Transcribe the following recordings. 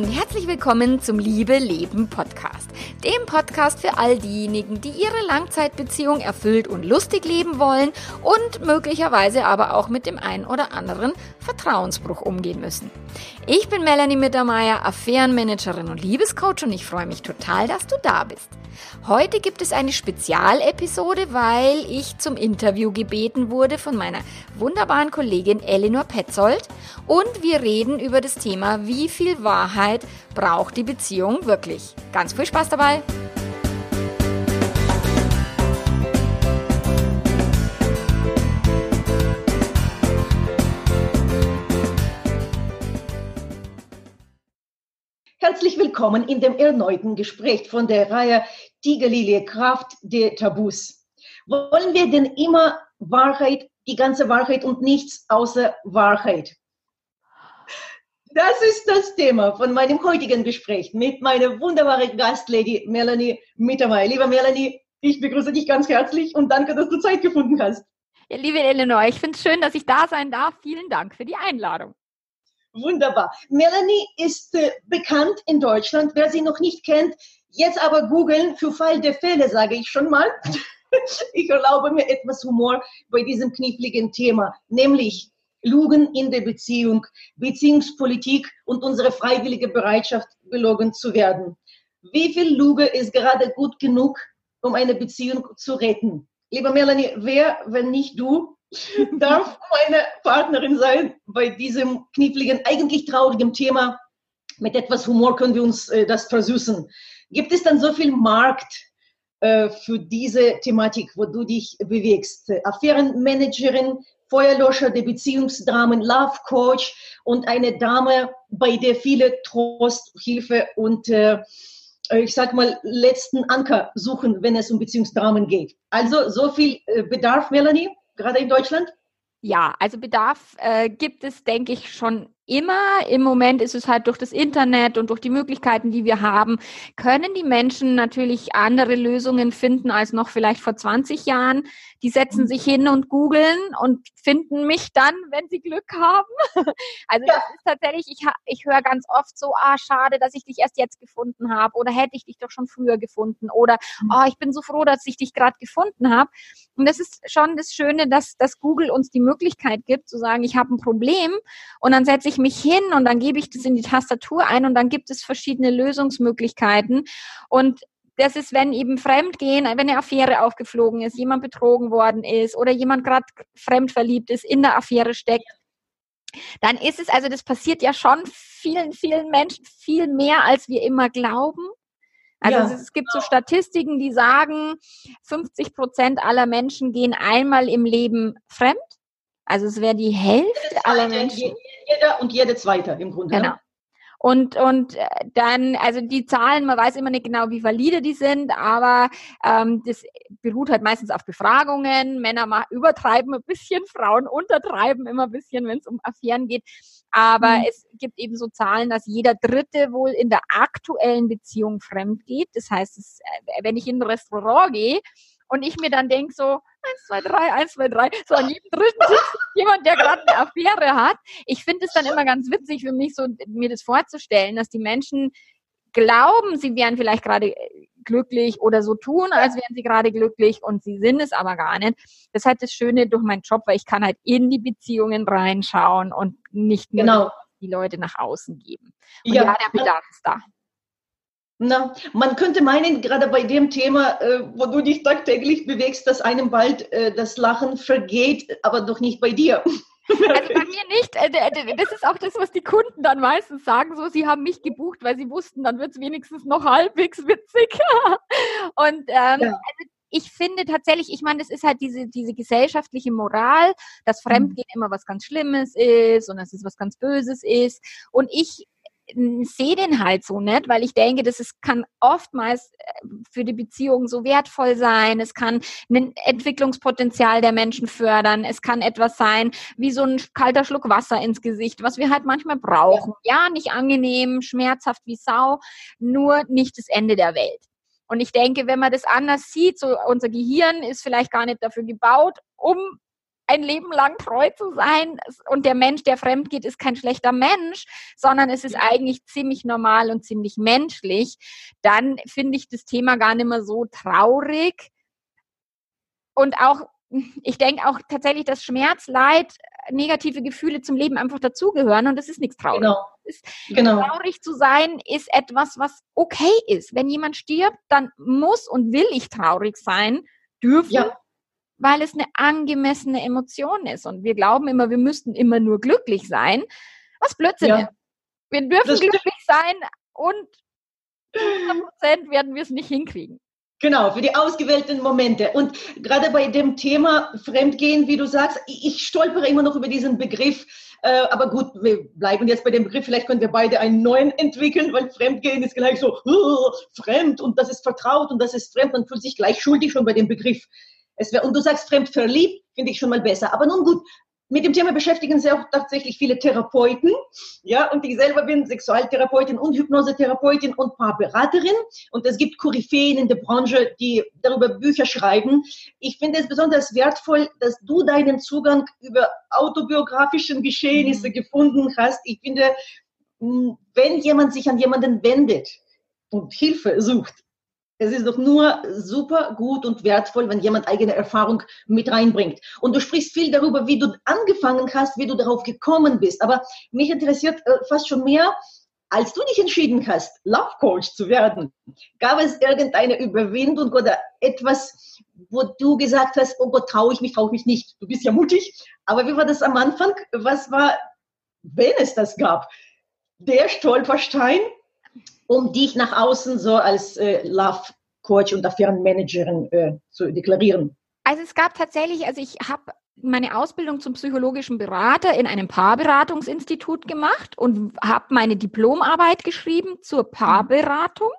und herzlich willkommen zum Liebe Leben Podcast. Dem Podcast für all diejenigen, die ihre Langzeitbeziehung erfüllt und lustig leben wollen und möglicherweise aber auch mit dem einen oder anderen Vertrauensbruch umgehen müssen. Ich bin Melanie Mittermeier, Affärenmanagerin und Liebescoach und ich freue mich total, dass du da bist. Heute gibt es eine Spezialepisode, weil ich zum Interview gebeten wurde von meiner wunderbaren Kollegin Elinor Petzold und wir reden über das Thema, wie viel Wahrheit braucht die Beziehung wirklich. Ganz viel Spaß dabei! Herzlich willkommen in dem erneuten Gespräch von der Reihe Tigerlilie Kraft der Tabus. Wollen wir denn immer Wahrheit, die ganze Wahrheit und nichts außer Wahrheit? Das ist das Thema von meinem heutigen Gespräch mit meiner wunderbaren Gastlady Melanie Mittermeier. Liebe Melanie, ich begrüße dich ganz herzlich und danke, dass du Zeit gefunden hast. Ja, liebe Eleanor, ich finde es schön, dass ich da sein darf. Vielen Dank für die Einladung. Wunderbar. Melanie ist äh, bekannt in Deutschland. Wer sie noch nicht kennt, jetzt aber googeln für Fall der Fälle, sage ich schon mal. ich erlaube mir etwas Humor bei diesem kniffligen Thema, nämlich Lügen in der Beziehung, Beziehungspolitik und unsere freiwillige Bereitschaft, belogen zu werden. Wie viel Lüge ist gerade gut genug, um eine Beziehung zu retten? Lieber Melanie, wer, wenn nicht du, darf meine Partnerin sein bei diesem kniffligen, eigentlich traurigen Thema. Mit etwas Humor können wir uns äh, das versüßen. Gibt es dann so viel Markt äh, für diese Thematik, wo du dich bewegst? Affärenmanagerin, Feuerlöscher der Beziehungsdramen, Love Coach und eine Dame, bei der viele Trost, Hilfe und äh, ich sag mal, letzten Anker suchen, wenn es um Beziehungsdramen geht. Also so viel äh, Bedarf, Melanie? Gerade in Deutschland? Ja, also Bedarf äh, gibt es, denke ich, schon immer. Im Moment ist es halt durch das Internet und durch die Möglichkeiten, die wir haben, können die Menschen natürlich andere Lösungen finden als noch vielleicht vor 20 Jahren. Die setzen sich hin und googeln und finden mich dann, wenn sie Glück haben. Also das ist tatsächlich, ich, ich höre ganz oft so, ah, schade, dass ich dich erst jetzt gefunden habe oder hätte ich dich doch schon früher gefunden oder oh, ich bin so froh, dass ich dich gerade gefunden habe. Und das ist schon das Schöne, dass, dass Google uns die Möglichkeit gibt, zu sagen, ich habe ein Problem und dann setze ich mich hin und dann gebe ich das in die Tastatur ein und dann gibt es verschiedene Lösungsmöglichkeiten. Und das ist, wenn eben Fremdgehen, wenn eine Affäre aufgeflogen ist, jemand betrogen worden ist oder jemand gerade fremd verliebt ist, in der Affäre steckt, dann ist es, also das passiert ja schon vielen, vielen Menschen viel mehr, als wir immer glauben. Also ja. es, gibt so Statistiken, die sagen, 50 Prozent aller Menschen gehen einmal im Leben fremd. Also es wäre die Hälfte aller Menschen. Jeder und jede zweite im Grunde. Genau. Und, und äh, dann, also die Zahlen, man weiß immer nicht genau, wie valide die sind, aber ähm, das beruht halt meistens auf Befragungen. Männer mal übertreiben ein bisschen, Frauen untertreiben immer ein bisschen, wenn es um Affären geht. Aber mhm. es gibt eben so Zahlen, dass jeder Dritte wohl in der aktuellen Beziehung fremd geht. Das heißt, es, äh, wenn ich in ein Restaurant gehe und ich mir dann denke so, eins, zwei, drei, eins, zwei, drei. So an jedem dritten Tisch jemand, der gerade eine Affäre hat. Ich finde es dann immer ganz witzig für mich, so mir das vorzustellen, dass die Menschen glauben, sie wären vielleicht gerade äh, glücklich oder so tun, als wären sie gerade glücklich und sie sind es aber gar nicht. Das ist halt das Schöne durch meinen Job, weil ich kann halt in die Beziehungen reinschauen und nicht nur genau. die Leute nach außen geben. Und ja, ja der Bedarf ist da. Na, man könnte meinen, gerade bei dem Thema, äh, wo du dich tagtäglich bewegst, dass einem bald äh, das Lachen vergeht, aber doch nicht bei dir. Also bei mir nicht. Äh, das ist auch das, was die Kunden dann meistens sagen. So, sie haben mich gebucht, weil sie wussten, dann wird es wenigstens noch halbwegs witzig. Und ähm, ja. also ich finde tatsächlich, ich meine, das ist halt diese, diese gesellschaftliche Moral, dass mhm. Fremdgehen immer was ganz Schlimmes ist und dass es was ganz Böses ist. Und ich sehe den halt so nicht, weil ich denke, dass es kann oftmals äh, für die Beziehung so wertvoll sein. Es kann ein Entwicklungspotenzial der Menschen fördern. Es kann etwas sein wie so ein kalter Schluck Wasser ins Gesicht, was wir halt manchmal brauchen. Ja, nicht angenehm, schmerzhaft wie Sau, nur nicht das Ende der Welt. Und ich denke, wenn man das anders sieht, so unser Gehirn ist vielleicht gar nicht dafür gebaut, um ein Leben lang treu zu sein und der Mensch, der fremd geht, ist kein schlechter Mensch, sondern es ist eigentlich ziemlich normal und ziemlich menschlich, dann finde ich das Thema gar nicht mehr so traurig. Und auch, ich denke auch tatsächlich, dass Schmerz, Leid, negative Gefühle zum Leben einfach dazugehören und das ist nichts Trauriges. Genau. Ist, genau. Traurig zu sein ist etwas, was okay ist. Wenn jemand stirbt, dann muss und will ich traurig sein dürfen. Ja weil es eine angemessene Emotion ist. Und wir glauben immer, wir müssten immer nur glücklich sein. Was Blödsinn ja. ist. Wir dürfen glücklich sein und 100% werden wir es nicht hinkriegen. Genau, für die ausgewählten Momente. Und gerade bei dem Thema Fremdgehen, wie du sagst, ich stolpere immer noch über diesen Begriff. Äh, aber gut, wir bleiben jetzt bei dem Begriff. Vielleicht können wir beide einen neuen entwickeln, weil Fremdgehen ist gleich so uh, fremd und das ist vertraut und das ist fremd. Man fühlt sich gleich schuldig schon bei dem Begriff. Es wär, und du sagst fremd verliebt, finde ich schon mal besser. Aber nun gut, mit dem Thema beschäftigen sich auch tatsächlich viele Therapeuten. Ja, und ich selber bin Sexualtherapeutin und Hypnosetherapeutin und Paarberaterin. Und es gibt Koryphäen in der Branche, die darüber Bücher schreiben. Ich finde es besonders wertvoll, dass du deinen Zugang über autobiografischen Geschehnisse mhm. gefunden hast. Ich finde, wenn jemand sich an jemanden wendet und Hilfe sucht, es ist doch nur super gut und wertvoll, wenn jemand eigene Erfahrung mit reinbringt. Und du sprichst viel darüber, wie du angefangen hast, wie du darauf gekommen bist. Aber mich interessiert äh, fast schon mehr, als du dich entschieden hast, Love Coach zu werden. Gab es irgendeine Überwindung oder etwas, wo du gesagt hast, oh Gott, traue ich mich, traue ich mich nicht. Du bist ja mutig. Aber wie war das am Anfang? Was war, wenn es das gab? Der Stolperstein, um dich nach außen so als äh, Love Coach und Affärenmanagerin äh, zu deklarieren? Also es gab tatsächlich, also ich habe meine Ausbildung zum psychologischen Berater in einem Paarberatungsinstitut gemacht und habe meine Diplomarbeit geschrieben zur Paarberatung.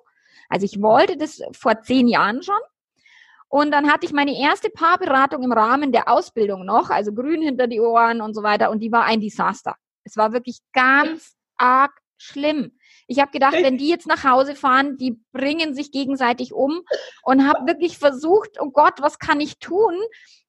Also ich wollte das vor zehn Jahren schon. Und dann hatte ich meine erste Paarberatung im Rahmen der Ausbildung noch, also grün hinter die Ohren und so weiter. Und die war ein Desaster. Es war wirklich ganz arg schlimm. Ich habe gedacht, wenn die jetzt nach Hause fahren, die bringen sich gegenseitig um und habe wirklich versucht, oh Gott, was kann ich tun,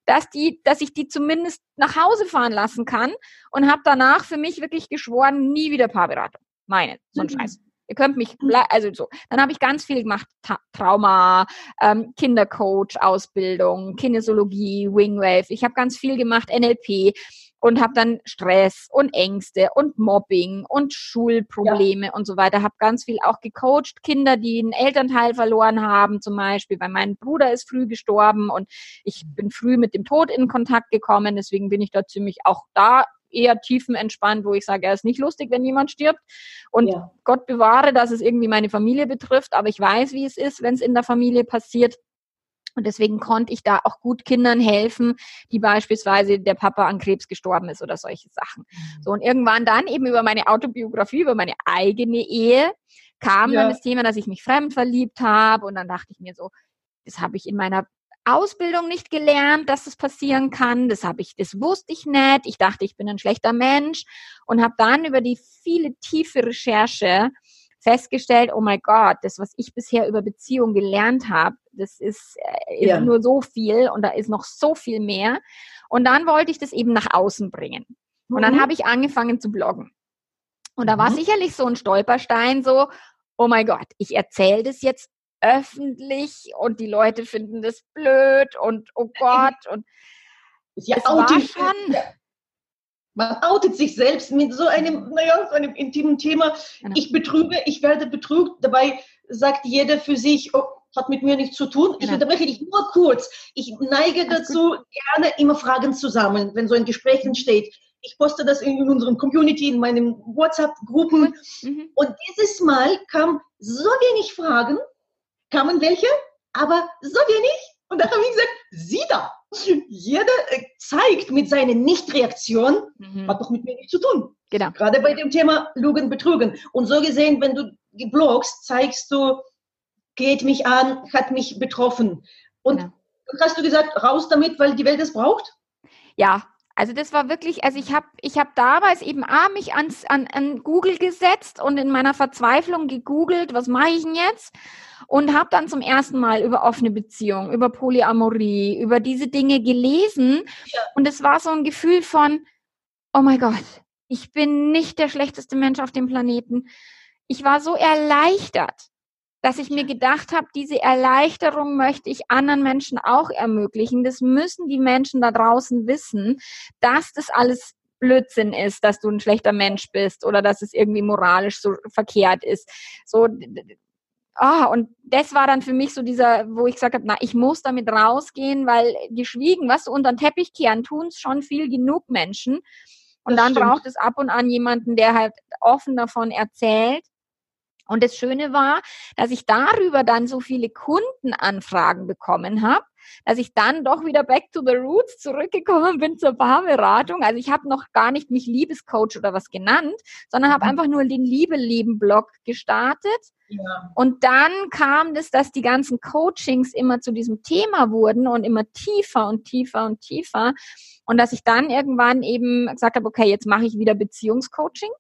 dass die, dass ich die zumindest nach Hause fahren lassen kann und habe danach für mich wirklich geschworen, nie wieder Paarberatung. Meine, so ein mhm. Scheiß. Ihr könnt mich, also so. Dann habe ich ganz viel gemacht, Ta Trauma, ähm, Kindercoach, Ausbildung, Kinesiologie, Wingwave. Ich habe ganz viel gemacht, NLP und habe dann Stress und Ängste und Mobbing und Schulprobleme ja. und so weiter. Habe ganz viel auch gecoacht, Kinder, die einen Elternteil verloren haben, zum Beispiel, weil mein Bruder ist früh gestorben und ich bin früh mit dem Tod in Kontakt gekommen. Deswegen bin ich da ziemlich auch da eher tiefenentspannt, wo ich sage, er ist nicht lustig, wenn jemand stirbt. Und ja. Gott bewahre, dass es irgendwie meine Familie betrifft, aber ich weiß, wie es ist, wenn es in der Familie passiert. Und deswegen konnte ich da auch gut Kindern helfen, die beispielsweise der Papa an Krebs gestorben ist oder solche Sachen. So und irgendwann dann eben über meine Autobiografie, über meine eigene Ehe kam ja. dann das Thema, dass ich mich fremd verliebt habe und dann dachte ich mir so, das habe ich in meiner Ausbildung nicht gelernt, dass das passieren kann. Das habe ich, das wusste ich nicht. Ich dachte, ich bin ein schlechter Mensch und habe dann über die viele tiefe Recherche festgestellt, oh mein Gott, das, was ich bisher über Beziehungen gelernt habe, das ist, äh, ist ja. nur so viel und da ist noch so viel mehr. Und dann wollte ich das eben nach außen bringen. Und mhm. dann habe ich angefangen zu bloggen. Und da war mhm. sicherlich so ein Stolperstein, so, oh mein Gott, ich erzähle das jetzt öffentlich und die Leute finden das blöd und oh Gott und ja, es war schon, man outet sich selbst mit so einem, naja, so einem intimen Thema. Genau. Ich betrüge, ich werde betrügt. Dabei sagt jeder für sich, oh, hat mit mir nichts zu tun. Ich genau. unterbreche dich nur kurz. Ich neige dazu, gerne immer Fragen zu sammeln, wenn so ein Gespräch entsteht. Ich poste das in, in unserem Community, in meinen WhatsApp-Gruppen. Mhm. Und dieses Mal kam so wenig Fragen, kamen welche, aber so wenig. Und da habe ich gesagt, sieh da, jeder äh, zeigt mit seiner Nichtreaktion, mhm. hat doch mit mir nichts zu tun. Genau. Gerade bei dem Thema Lügen, Betrügen. Und so gesehen, wenn du bloggst, zeigst du, geht mich an, hat mich betroffen. Und genau. hast du gesagt, raus damit, weil die Welt es braucht? Ja, Also das war wirklich, also ich habe ich hab damals eben A, mich ans, an, an Google gesetzt und in meiner Verzweiflung gegoogelt, was mache ich denn jetzt? Und habe dann zum ersten Mal über offene Beziehungen, über Polyamorie, über diese Dinge gelesen. Ja. Und es war so ein Gefühl von, oh mein Gott, ich bin nicht der schlechteste Mensch auf dem Planeten. Ich war so erleichtert dass ich mir gedacht habe, diese Erleichterung möchte ich anderen Menschen auch ermöglichen. Das müssen die Menschen da draußen wissen, dass das alles Blödsinn ist, dass du ein schlechter Mensch bist oder dass es irgendwie moralisch so verkehrt ist. So, ah, und das war dann für mich so dieser, wo ich gesagt habe, na, ich muss damit rausgehen, weil geschwiegen, was du unter den Teppich kehren, tun es schon viel genug Menschen. Und das dann stimmt. braucht es ab und an jemanden, der halt offen davon erzählt. Und das Schöne war, dass ich darüber dann so viele Kundenanfragen bekommen habe, dass ich dann doch wieder back to the roots zurückgekommen bin zur Paarberatung. Also ich habe noch gar nicht mich Liebescoach oder was genannt, sondern habe mhm. einfach nur den Liebe-Leben-Blog gestartet. Ja. Und dann kam das, dass die ganzen Coachings immer zu diesem Thema wurden und immer tiefer und tiefer und tiefer. Und dass ich dann irgendwann eben gesagt habe, okay, jetzt mache ich wieder Beziehungscoaching.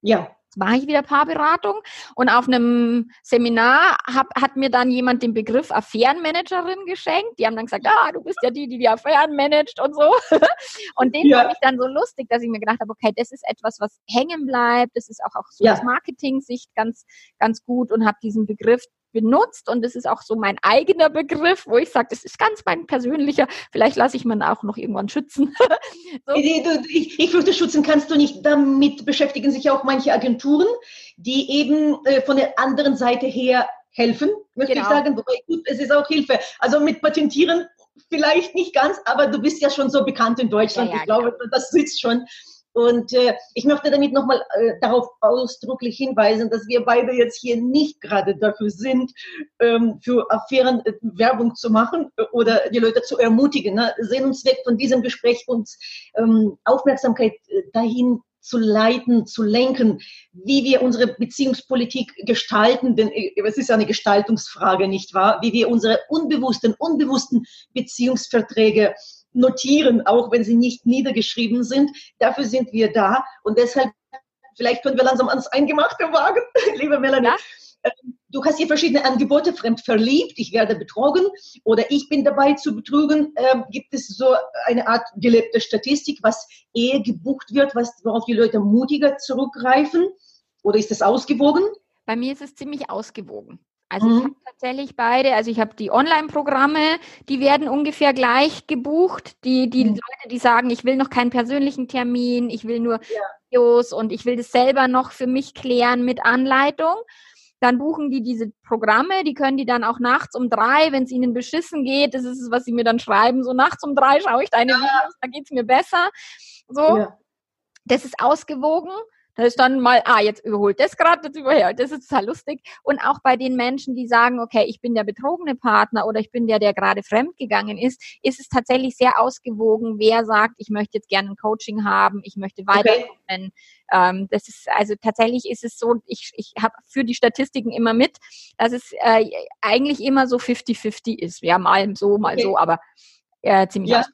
Ja mache ich wieder Paarberatung und auf einem Seminar hab, hat mir dann jemand den Begriff Affärenmanagerin geschenkt. Die haben dann gesagt, ah, du bist ja die, die die Affären managt und so. Und den ja. fand ich dann so lustig, dass ich mir gedacht habe, okay, das ist etwas, was hängen bleibt. Das ist auch, auch so ja. aus Marketing-Sicht ganz, ganz gut und habe diesen Begriff benutzt und es ist auch so mein eigener Begriff, wo ich sage, das ist ganz mein persönlicher, vielleicht lasse ich man auch noch irgendwann schützen. so. ich, ich fürchte, schützen kannst du nicht, damit beschäftigen sich auch manche Agenturen, die eben äh, von der anderen Seite her helfen, möchte genau. ich sagen, wobei gut, es ist auch Hilfe. Also mit Patentieren vielleicht nicht ganz, aber du bist ja schon so bekannt in Deutschland. Ja, ja, ich glaube, genau. das sitzt schon. Und äh, ich möchte damit nochmal äh, darauf ausdrücklich hinweisen, dass wir beide jetzt hier nicht gerade dafür sind, ähm, für Affären äh, Werbung zu machen äh, oder die Leute zu ermutigen. Ne? Sehen uns weg von diesem Gespräch, uns ähm, Aufmerksamkeit äh, dahin zu leiten, zu lenken, wie wir unsere Beziehungspolitik gestalten, denn äh, es ist eine Gestaltungsfrage, nicht wahr? Wie wir unsere unbewussten, unbewussten Beziehungsverträge notieren, auch wenn sie nicht niedergeschrieben sind. Dafür sind wir da und deshalb, vielleicht können wir langsam ans Eingemachte wagen, liebe Melanie. Ja? Ähm, du hast hier verschiedene Angebote, fremd verliebt, ich werde betrogen oder ich bin dabei zu betrügen. Ähm, gibt es so eine Art gelebte Statistik, was Ehe gebucht wird, was, worauf die Leute mutiger zurückgreifen? Oder ist es ausgewogen? Bei mir ist es ziemlich ausgewogen. Also mhm. ich habe tatsächlich beide, also ich habe die Online-Programme, die werden ungefähr gleich gebucht. Die, die mhm. Leute, die sagen, ich will noch keinen persönlichen Termin, ich will nur ja. Videos und ich will das selber noch für mich klären mit Anleitung. Dann buchen die diese Programme, die können die dann auch nachts um drei, wenn es ihnen beschissen geht, das ist es, was sie mir dann schreiben, so nachts um drei schaue ich deine ja. Videos, da geht's mir besser. So, ja. das ist ausgewogen. Da ist dann mal, ah, jetzt überholt das gerade, das überholt, das ist total lustig. Und auch bei den Menschen, die sagen, okay, ich bin der betrogene Partner oder ich bin der, der gerade fremdgegangen ist, ist es tatsächlich sehr ausgewogen, wer sagt, ich möchte jetzt gerne ein Coaching haben, ich möchte weiterkommen. Okay. Ähm, das ist, also tatsächlich ist es so, ich, ich habe für die Statistiken immer mit, dass es äh, eigentlich immer so 50-50 ist. Ja, mal so, mal okay. so, aber äh, ziemlich ja.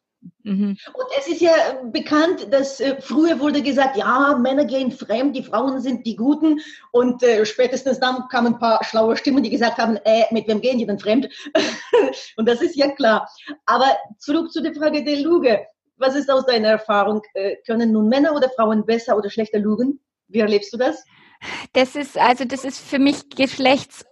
Mhm. Und es ist ja bekannt, dass äh, früher wurde gesagt, ja, Männer gehen fremd, die Frauen sind die Guten. Und äh, spätestens dann kamen ein paar schlaue Stimmen, die gesagt haben, äh, mit wem gehen die denn fremd? und das ist ja klar. Aber zurück zu der Frage der Lüge. Was ist aus deiner Erfahrung? Äh, können nun Männer oder Frauen besser oder schlechter lügen? Wie erlebst du das? Das ist, also das ist für mich geschlechts,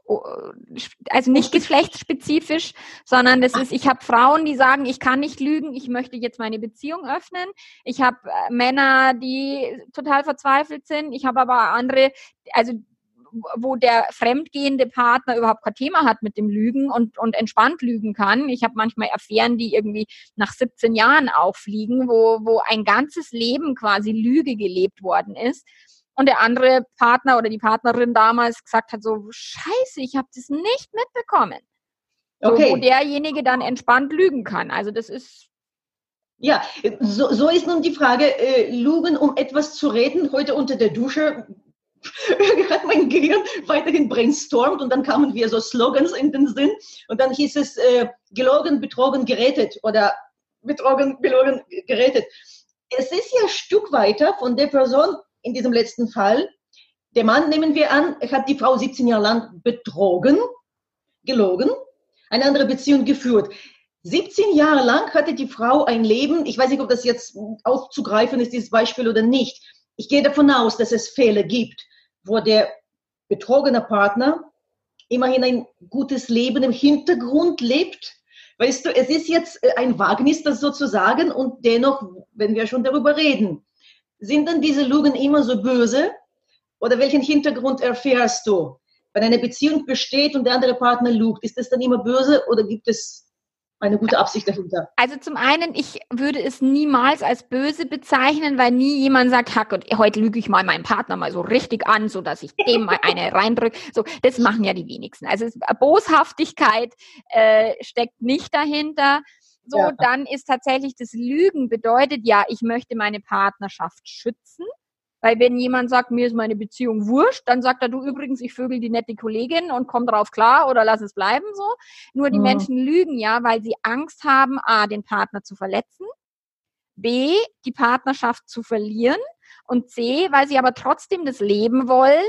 also nicht geschlechtsspezifisch, sondern das ist, ich habe Frauen, die sagen, ich kann nicht lügen, ich möchte jetzt meine Beziehung öffnen. Ich habe äh, Männer, die total verzweifelt sind. Ich habe aber andere, also wo der fremdgehende Partner überhaupt kein Thema hat mit dem Lügen und, und entspannt lügen kann. Ich habe manchmal Affären, die irgendwie nach 17 Jahren auffliegen, wo, wo ein ganzes Leben quasi Lüge gelebt worden ist und der andere Partner oder die Partnerin damals gesagt hat, so scheiße, ich habe das nicht mitbekommen. So, okay. Wo derjenige dann entspannt lügen kann. Also das ist. Ja, so, so ist nun die Frage, äh, lügen, um etwas zu reden. Heute unter der Dusche hat mein Gehirn weiterhin brainstormt und dann kamen wir so Slogans in den Sinn und dann hieß es äh, gelogen, betrogen, gerettet oder betrogen, belogen, gerettet. es ist ja ein Stück weiter von der Person in diesem letzten Fall. Der Mann, nehmen wir an, hat die Frau 17 Jahre lang betrogen, gelogen, eine andere Beziehung geführt. 17 Jahre lang hatte die Frau ein Leben, ich weiß nicht, ob das jetzt auszugreifen ist, dieses Beispiel oder nicht. Ich gehe davon aus, dass es Fälle gibt, wo der betrogene Partner immerhin ein gutes Leben im Hintergrund lebt. Weißt du, es ist jetzt äh, ein Wagnis, das sozusagen, und dennoch, wenn wir schon darüber reden, sind dann diese Lügen immer so böse? Oder welchen Hintergrund erfährst du? Wenn eine Beziehung besteht und der andere Partner lügt, ist das dann immer böse oder gibt es eine gute Absicht dahinter? Also zum einen, ich würde es niemals als böse bezeichnen, weil nie jemand sagt, Hack, und heute lüge ich mal meinen Partner mal so richtig an, so dass ich dem mal eine reindrücke. So, das machen ja die wenigsten. Also Boshaftigkeit äh, steckt nicht dahinter. So, ja. dann ist tatsächlich das Lügen bedeutet ja, ich möchte meine Partnerschaft schützen. Weil wenn jemand sagt, mir ist meine Beziehung wurscht, dann sagt er, du übrigens, ich vögel die nette Kollegin und komm drauf klar oder lass es bleiben so. Nur die mhm. Menschen lügen ja, weil sie Angst haben, A, den Partner zu verletzen, B, die Partnerschaft zu verlieren und C, weil sie aber trotzdem das Leben wollen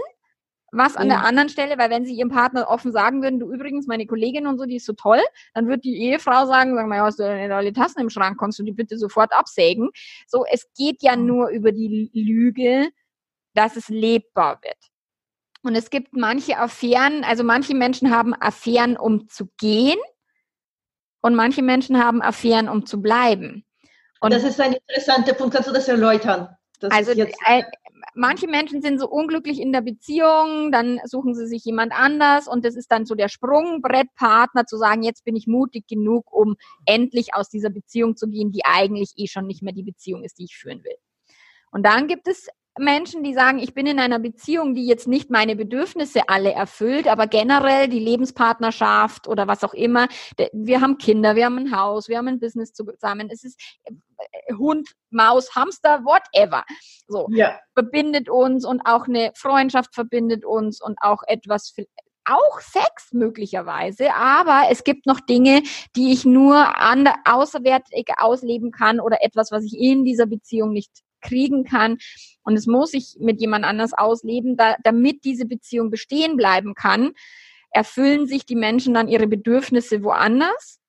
was an ja. der anderen Stelle, weil wenn sie ihrem Partner offen sagen würden, du übrigens, meine Kollegin und so, die ist so toll, dann wird die Ehefrau sagen, sag mal, hast du denn alle Tassen im Schrank, kannst du die bitte sofort absägen. So, es geht ja nur über die Lüge, dass es lebbar wird. Und es gibt manche Affären, also manche Menschen haben Affären, um zu gehen und manche Menschen haben Affären, um zu bleiben. Und das ist ein interessanter Punkt. Kannst du das erläutern? Das also manche Menschen sind so unglücklich in der Beziehung, dann suchen sie sich jemand anders und das ist dann so der Sprungbrettpartner zu sagen, jetzt bin ich mutig genug, um endlich aus dieser Beziehung zu gehen, die eigentlich eh schon nicht mehr die Beziehung ist, die ich führen will. Und dann gibt es Menschen, die sagen, ich bin in einer Beziehung, die jetzt nicht meine Bedürfnisse alle erfüllt, aber generell die Lebenspartnerschaft oder was auch immer. Wir haben Kinder, wir haben ein Haus, wir haben ein Business zusammen. Es ist äh, Hund, Maus, Hamster, whatever. So ja. verbindet uns und auch eine Freundschaft verbindet uns und auch etwas auch Sex möglicherweise, aber es gibt noch Dinge, die ich nur an, außerwertig ausleben kann oder etwas, was ich in dieser Beziehung nicht kriegen kann. Und es muss ich mit jemand anders ausleben, da, damit diese Beziehung bestehen bleiben kann, erfüllen sich die Menschen dann ihre Bedürfnisse woanders.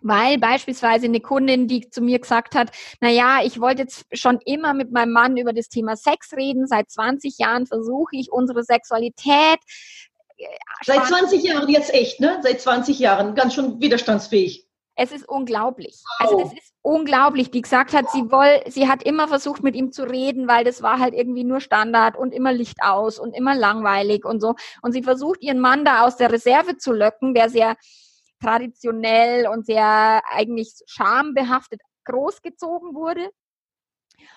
Weil beispielsweise eine Kundin, die zu mir gesagt hat, na ja, ich wollte jetzt schon immer mit meinem Mann über das Thema Sex reden. Seit 20 Jahren versuche ich unsere Sexualität. Äh, Seit 20 Jahren jetzt echt, ne? Seit 20 Jahren, ganz schon widerstandsfähig. Es ist unglaublich. Also das ist unglaublich. Die gesagt hat, sie woll, sie hat immer versucht, mit ihm zu reden, weil das war halt irgendwie nur Standard und immer Licht aus und immer langweilig und so. Und sie versucht, ihren Mann da aus der Reserve zu löcken, der sehr traditionell und sehr eigentlich schambehaftet großgezogen wurde.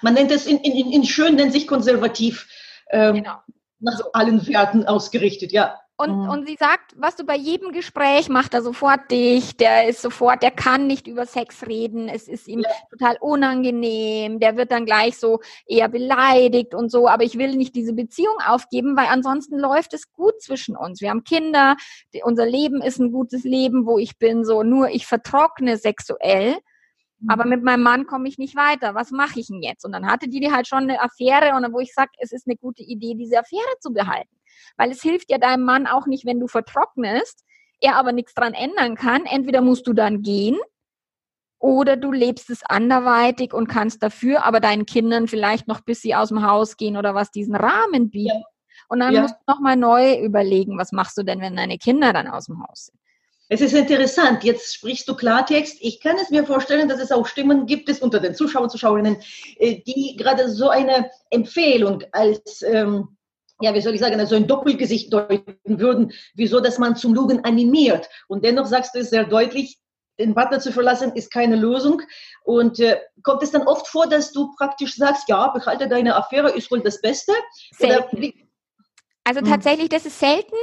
Man nennt es in, in, in schön, nennt sich konservativ. Ähm, genau. Nach allen Werten ausgerichtet, ja. Und, und sie sagt, was du bei jedem Gespräch macht er sofort dich, der ist sofort, der kann nicht über Sex reden, es ist ihm ja. total unangenehm, der wird dann gleich so eher beleidigt und so, aber ich will nicht diese Beziehung aufgeben, weil ansonsten läuft es gut zwischen uns. Wir haben Kinder, die, unser Leben ist ein gutes Leben, wo ich bin, so nur ich vertrockne sexuell. Aber mhm. mit meinem Mann komme ich nicht weiter. Was mache ich denn jetzt? Und dann hatte die halt schon eine Affäre und wo ich sage, es ist eine gute Idee, diese Affäre zu behalten. Weil es hilft ja deinem Mann auch nicht, wenn du vertrocknest, er aber nichts dran ändern kann. Entweder musst du dann gehen oder du lebst es anderweitig und kannst dafür aber deinen Kindern vielleicht noch, bis sie aus dem Haus gehen oder was, diesen Rahmen bieten. Ja. Und dann ja. musst du nochmal neu überlegen, was machst du denn, wenn deine Kinder dann aus dem Haus sind. Es ist interessant, jetzt sprichst du Klartext. Ich kann es mir vorstellen, dass es auch Stimmen gibt es unter den Zuschauern, Zuschauerinnen, äh, die gerade so eine Empfehlung als ähm, ja, wie soll ich sagen, also ein Doppelgesicht deuten würden, wieso, dass man zum Lügen animiert. Und dennoch sagst du es sehr deutlich, den Partner zu verlassen ist keine Lösung. Und äh, kommt es dann oft vor, dass du praktisch sagst, ja, behalte deine Affäre, ist wohl das Beste? Also hm. tatsächlich, das ist selten.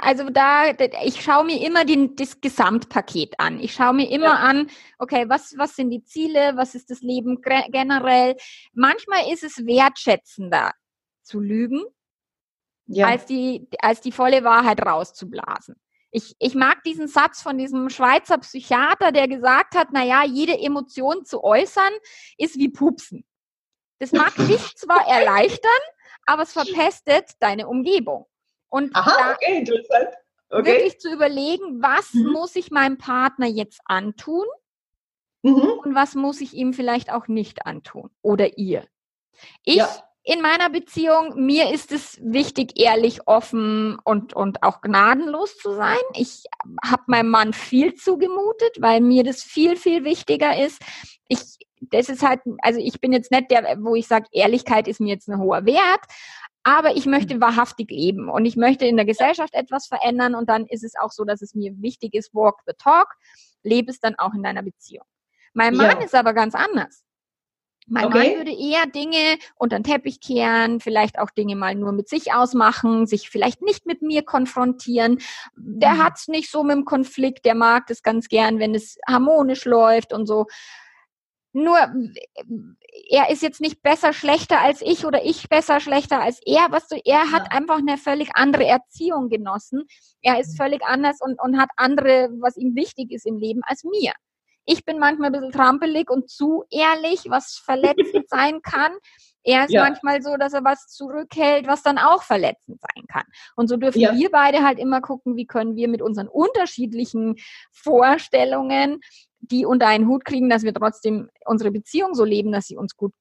Also da, ich schaue mir immer den, das Gesamtpaket an. Ich schaue mir immer ja. an, okay, was, was sind die Ziele, was ist das Leben generell. Manchmal ist es wertschätzender zu lügen, ja. als, die, als die volle Wahrheit rauszublasen. Ich, ich mag diesen Satz von diesem Schweizer Psychiater, der gesagt hat, na ja, jede Emotion zu äußern ist wie Pupsen. Das mag dich zwar erleichtern, aber es verpestet deine Umgebung. Und Aha, okay, interessant. Okay. wirklich zu überlegen, was mhm. muss ich meinem Partner jetzt antun mhm. und was muss ich ihm vielleicht auch nicht antun oder ihr. Ich ja in meiner Beziehung, mir ist es wichtig, ehrlich, offen und, und auch gnadenlos zu sein. Ich habe meinem Mann viel zugemutet, weil mir das viel, viel wichtiger ist. Ich, das ist halt, also ich bin jetzt nicht der, wo ich sage, Ehrlichkeit ist mir jetzt ein hoher Wert, aber ich möchte mhm. wahrhaftig leben und ich möchte in der Gesellschaft etwas verändern und dann ist es auch so, dass es mir wichtig ist, walk the talk, lebe es dann auch in deiner Beziehung. Mein Mann ja. ist aber ganz anders. Mein okay. Mann würde eher Dinge unter den Teppich kehren, vielleicht auch Dinge mal nur mit sich ausmachen, sich vielleicht nicht mit mir konfrontieren. Der mhm. hat's nicht so mit dem Konflikt, der mag das ganz gern, wenn es harmonisch läuft und so. Nur er ist jetzt nicht besser schlechter als ich oder ich besser schlechter als er. Was du, er hat ja. einfach eine völlig andere Erziehung genossen. Er ist mhm. völlig anders und, und hat andere, was ihm wichtig ist im Leben als mir. Ich bin manchmal ein bisschen trampelig und zu ehrlich, was verletzend sein kann. Er ist ja. manchmal so, dass er was zurückhält, was dann auch verletzend sein kann. Und so dürfen ja. wir beide halt immer gucken, wie können wir mit unseren unterschiedlichen Vorstellungen die unter einen Hut kriegen, dass wir trotzdem unsere Beziehung so leben, dass sie uns gut, gut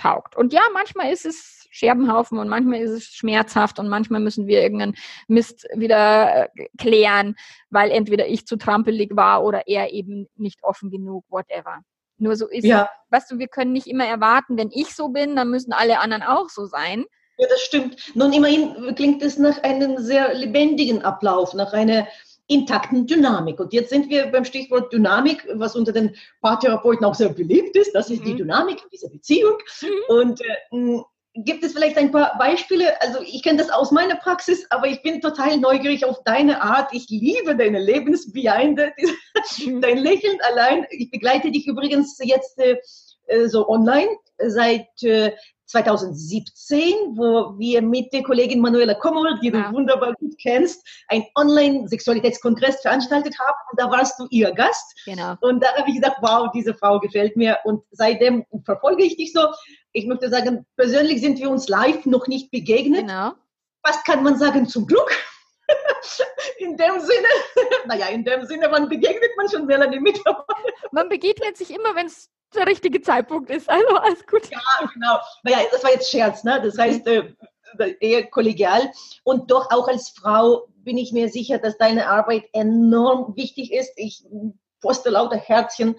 taugt. Und ja, manchmal ist es Scherbenhaufen und manchmal ist es schmerzhaft und manchmal müssen wir irgendeinen Mist wieder äh, klären, weil entweder ich zu trampelig war oder er eben nicht offen genug, whatever. Nur so ist ja. es. Weißt du, wir können nicht immer erwarten, wenn ich so bin, dann müssen alle anderen auch so sein. Ja, das stimmt. Nun, immerhin klingt es nach einem sehr lebendigen Ablauf, nach einer intakten Dynamik. Und jetzt sind wir beim Stichwort Dynamik, was unter den Paartherapeuten auch sehr beliebt ist. Das ist mhm. die Dynamik in dieser Beziehung. Mhm. Und äh, gibt es vielleicht ein paar Beispiele? Also ich kenne das aus meiner Praxis, aber ich bin total neugierig auf deine Art. Ich liebe deine Lebensbehinder, mhm. dein Lächeln allein. Ich begleite dich übrigens jetzt äh, äh so online seit äh, 2017, wo wir mit der Kollegin Manuela Kommel, die ja. du wunderbar gut kennst, ein Online-Sexualitätskongress veranstaltet haben. Und da warst du ihr Gast. Genau. Und da habe ich gesagt, wow, diese Frau gefällt mir. Und seitdem verfolge ich dich so. Ich möchte sagen, persönlich sind wir uns live noch nicht begegnet. Genau. Was kann man sagen zum Glück? In dem Sinne, naja, in dem Sinne, man begegnet man schon Melanie mit. man begegnet sich immer, wenn es der richtige Zeitpunkt ist. Also alles gut. Ja, genau. Naja, das war jetzt Scherz, ne? Das heißt, äh, eher kollegial. Und doch auch als Frau bin ich mir sicher, dass deine Arbeit enorm wichtig ist. Ich poste lauter Herzchen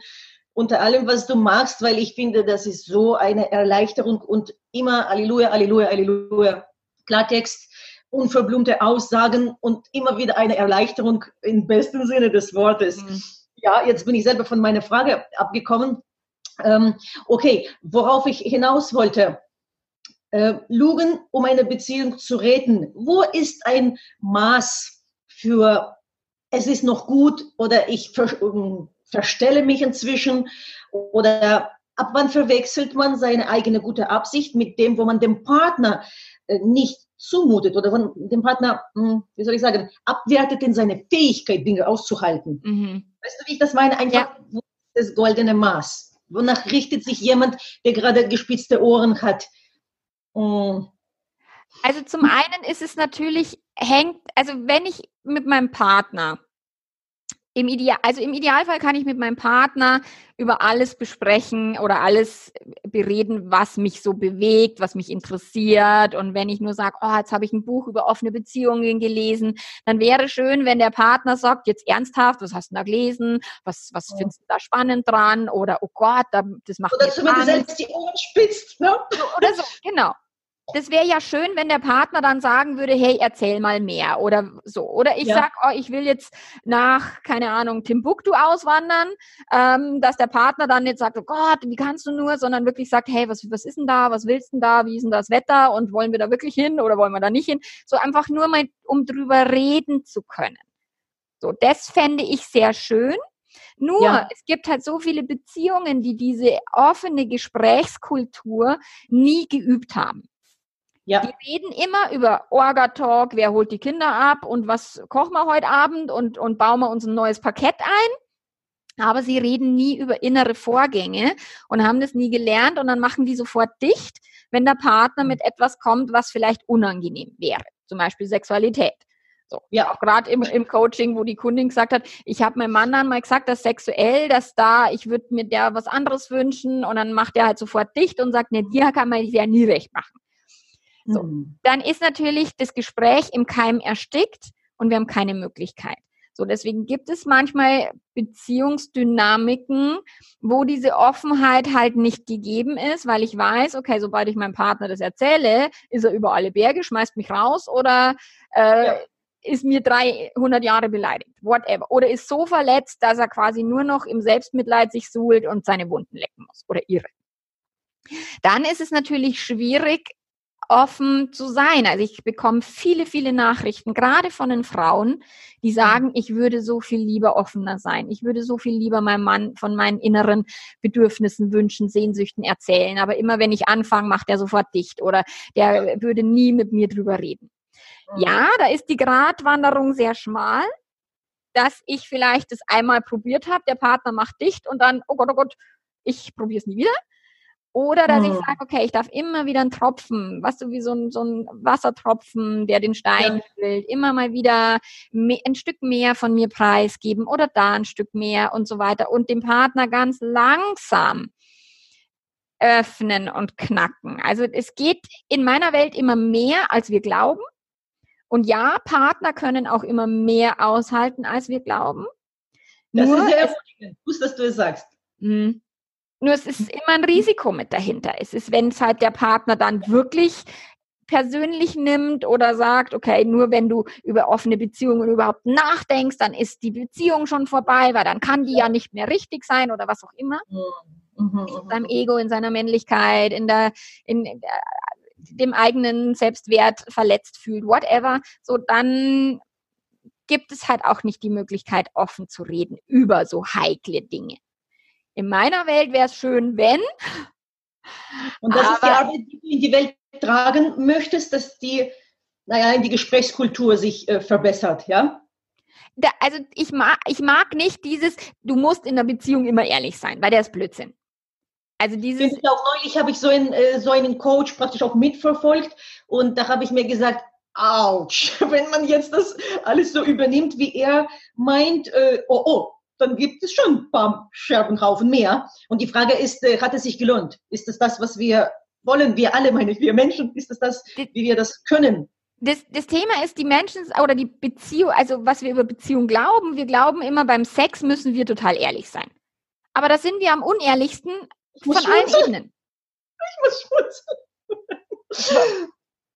unter allem, was du machst, weil ich finde, das ist so eine Erleichterung und immer Halleluja, Halleluja, Halleluja. Klartext, unverblümte Aussagen und immer wieder eine Erleichterung im besten Sinne des Wortes. Mhm. Ja, jetzt bin ich selber von meiner Frage abgekommen. Ähm, okay, worauf ich hinaus wollte. Äh, Lügen, um eine Beziehung zu retten. Wo ist ein Maß für es ist noch gut oder ich ver um, verstelle mich inzwischen oder ab wann verwechselt man seine eigene gute Absicht mit dem, wo man dem Partner äh, nicht zumutet oder von dem Partner, hm, wie soll ich sagen, abwertet in seine Fähigkeit, Dinge auszuhalten. Mhm. Weißt du, wie ich das meine? Einfach ja. das goldene Maß. Wonach richtet sich jemand, der gerade gespitzte Ohren hat? Oh. Also zum einen ist es natürlich, hängt, also wenn ich mit meinem Partner im Ideal, also im Idealfall kann ich mit meinem Partner über alles besprechen oder alles bereden, was mich so bewegt, was mich interessiert. Und wenn ich nur sage, oh, jetzt habe ich ein Buch über offene Beziehungen gelesen, dann wäre schön, wenn der Partner sagt, jetzt ernsthaft, was hast du da gelesen? Was, was ja. findest du da spannend dran? Oder oh Gott, das macht Oder zumindest selbst die Ohren spitzt, ne? Oder so, genau das wäre ja schön, wenn der Partner dann sagen würde, hey, erzähl mal mehr oder so. Oder ich ja. sag, oh, ich will jetzt nach, keine Ahnung, Timbuktu auswandern, ähm, dass der Partner dann nicht sagt, oh Gott, wie kannst du nur, sondern wirklich sagt, hey, was, was ist denn da, was willst denn da, wie ist denn das Wetter und wollen wir da wirklich hin oder wollen wir da nicht hin? So einfach nur mal, um drüber reden zu können. So, das fände ich sehr schön. Nur, ja. es gibt halt so viele Beziehungen, die diese offene Gesprächskultur nie geübt haben. Ja. Die reden immer über Orga-Talk, wer holt die Kinder ab und was kochen wir heute Abend und, und bauen wir uns ein neues Parkett ein. Aber sie reden nie über innere Vorgänge und haben das nie gelernt und dann machen die sofort dicht, wenn der Partner mit etwas kommt, was vielleicht unangenehm wäre. Zum Beispiel Sexualität. So. Ja, auch gerade im, im Coaching, wo die Kundin gesagt hat, ich habe meinem Mann dann mal gesagt, dass sexuell, dass da, ich würde mir der was anderes wünschen und dann macht er halt sofort dicht und sagt, ne, dir kann man ja nie recht machen. So, mhm. dann ist natürlich das Gespräch im Keim erstickt und wir haben keine Möglichkeit. So, deswegen gibt es manchmal Beziehungsdynamiken, wo diese Offenheit halt nicht gegeben ist, weil ich weiß, okay, sobald ich meinem Partner das erzähle, ist er über alle Berge, schmeißt mich raus oder äh, ja. ist mir 300 Jahre beleidigt, whatever. Oder ist so verletzt, dass er quasi nur noch im Selbstmitleid sich suhlt und seine Wunden lecken muss oder ihre. Dann ist es natürlich schwierig, offen zu sein. Also ich bekomme viele, viele Nachrichten, gerade von den Frauen, die sagen, ich würde so viel lieber offener sein. Ich würde so viel lieber meinem Mann von meinen inneren Bedürfnissen, Wünschen, Sehnsüchten erzählen. Aber immer wenn ich anfange, macht er sofort dicht oder der würde nie mit mir drüber reden. Mhm. Ja, da ist die Gratwanderung sehr schmal, dass ich vielleicht das einmal probiert habe, der Partner macht dicht und dann, oh Gott, oh Gott, ich probiere es nie wieder. Oder dass mhm. ich sage, okay, ich darf immer wieder einen Tropfen, was du wie so ein, so ein Wassertropfen, der den Stein ja. füllt, immer mal wieder ein Stück mehr von mir preisgeben oder da ein Stück mehr und so weiter und dem Partner ganz langsam öffnen und knacken. Also es geht in meiner Welt immer mehr, als wir glauben. Und ja, Partner können auch immer mehr aushalten, als wir glauben. Das Nur ist sehr ermutigend. Gut, dass du es sagst. Mh, nur es ist immer ein Risiko mit dahinter. Es ist, wenn es halt der Partner dann wirklich persönlich nimmt oder sagt, okay, nur wenn du über offene Beziehungen überhaupt nachdenkst, dann ist die Beziehung schon vorbei, weil dann kann die ja nicht mehr richtig sein oder was auch immer. Mhm. Mhm. In seinem Ego, in seiner Männlichkeit, in der, in, in der, dem eigenen Selbstwert verletzt fühlt, whatever, so dann gibt es halt auch nicht die Möglichkeit, offen zu reden über so heikle Dinge. In meiner Welt wäre es schön, wenn. Und das ist die Arbeit, die du in die Welt tragen möchtest, dass die, naja, in die Gesprächskultur sich äh, verbessert, ja? Da, also ich mag, ich mag nicht dieses, du musst in der Beziehung immer ehrlich sein, weil der ist Blödsinn. Also dieses. Auch neulich habe ich so einen, äh, so einen Coach praktisch auch mitverfolgt und da habe ich mir gesagt, ouch, wenn man jetzt das alles so übernimmt, wie er meint, äh, oh, oh, dann gibt es schon ein paar Scherbenhaufen mehr. Und die Frage ist, äh, hat es sich gelohnt? Ist es das, was wir wollen? Wir alle, meine ich, wir Menschen, ist es das, wie wir das können? Das, das Thema ist die Menschen oder die Beziehung, also was wir über Beziehung glauben. Wir glauben immer, beim Sex müssen wir total ehrlich sein. Aber da sind wir am unehrlichsten von allen Ebenen. Ich muss schmutzen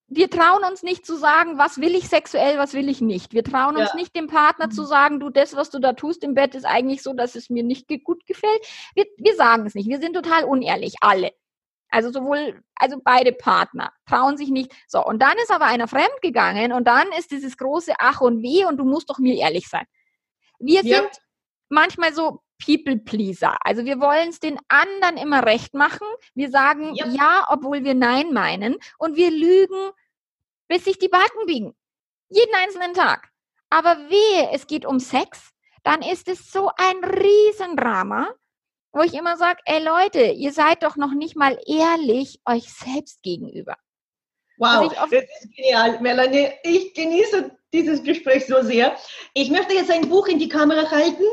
wir trauen uns nicht zu sagen, was will ich sexuell, was will ich nicht. Wir trauen uns ja. nicht dem Partner zu mhm. sagen, du, das, was du da tust im Bett, ist eigentlich so, dass es mir nicht gut gefällt. Wir, wir sagen es nicht. Wir sind total unehrlich, alle. Also sowohl, also beide Partner trauen sich nicht. So, und dann ist aber einer fremd gegangen und dann ist dieses große Ach und Weh und du musst doch mir ehrlich sein. Wir ja. sind manchmal so People Pleaser. Also wir wollen es den anderen immer recht machen. Wir sagen ja. ja, obwohl wir Nein meinen. Und wir lügen, bis sich die Balken biegen. Jeden einzelnen Tag. Aber wehe, es geht um Sex, dann ist es so ein Riesendrama, wo ich immer sage, ey Leute, ihr seid doch noch nicht mal ehrlich euch selbst gegenüber. Wow, das ist genial, Melanie. Ich genieße dieses Gespräch so sehr. Ich möchte jetzt ein Buch in die Kamera halten,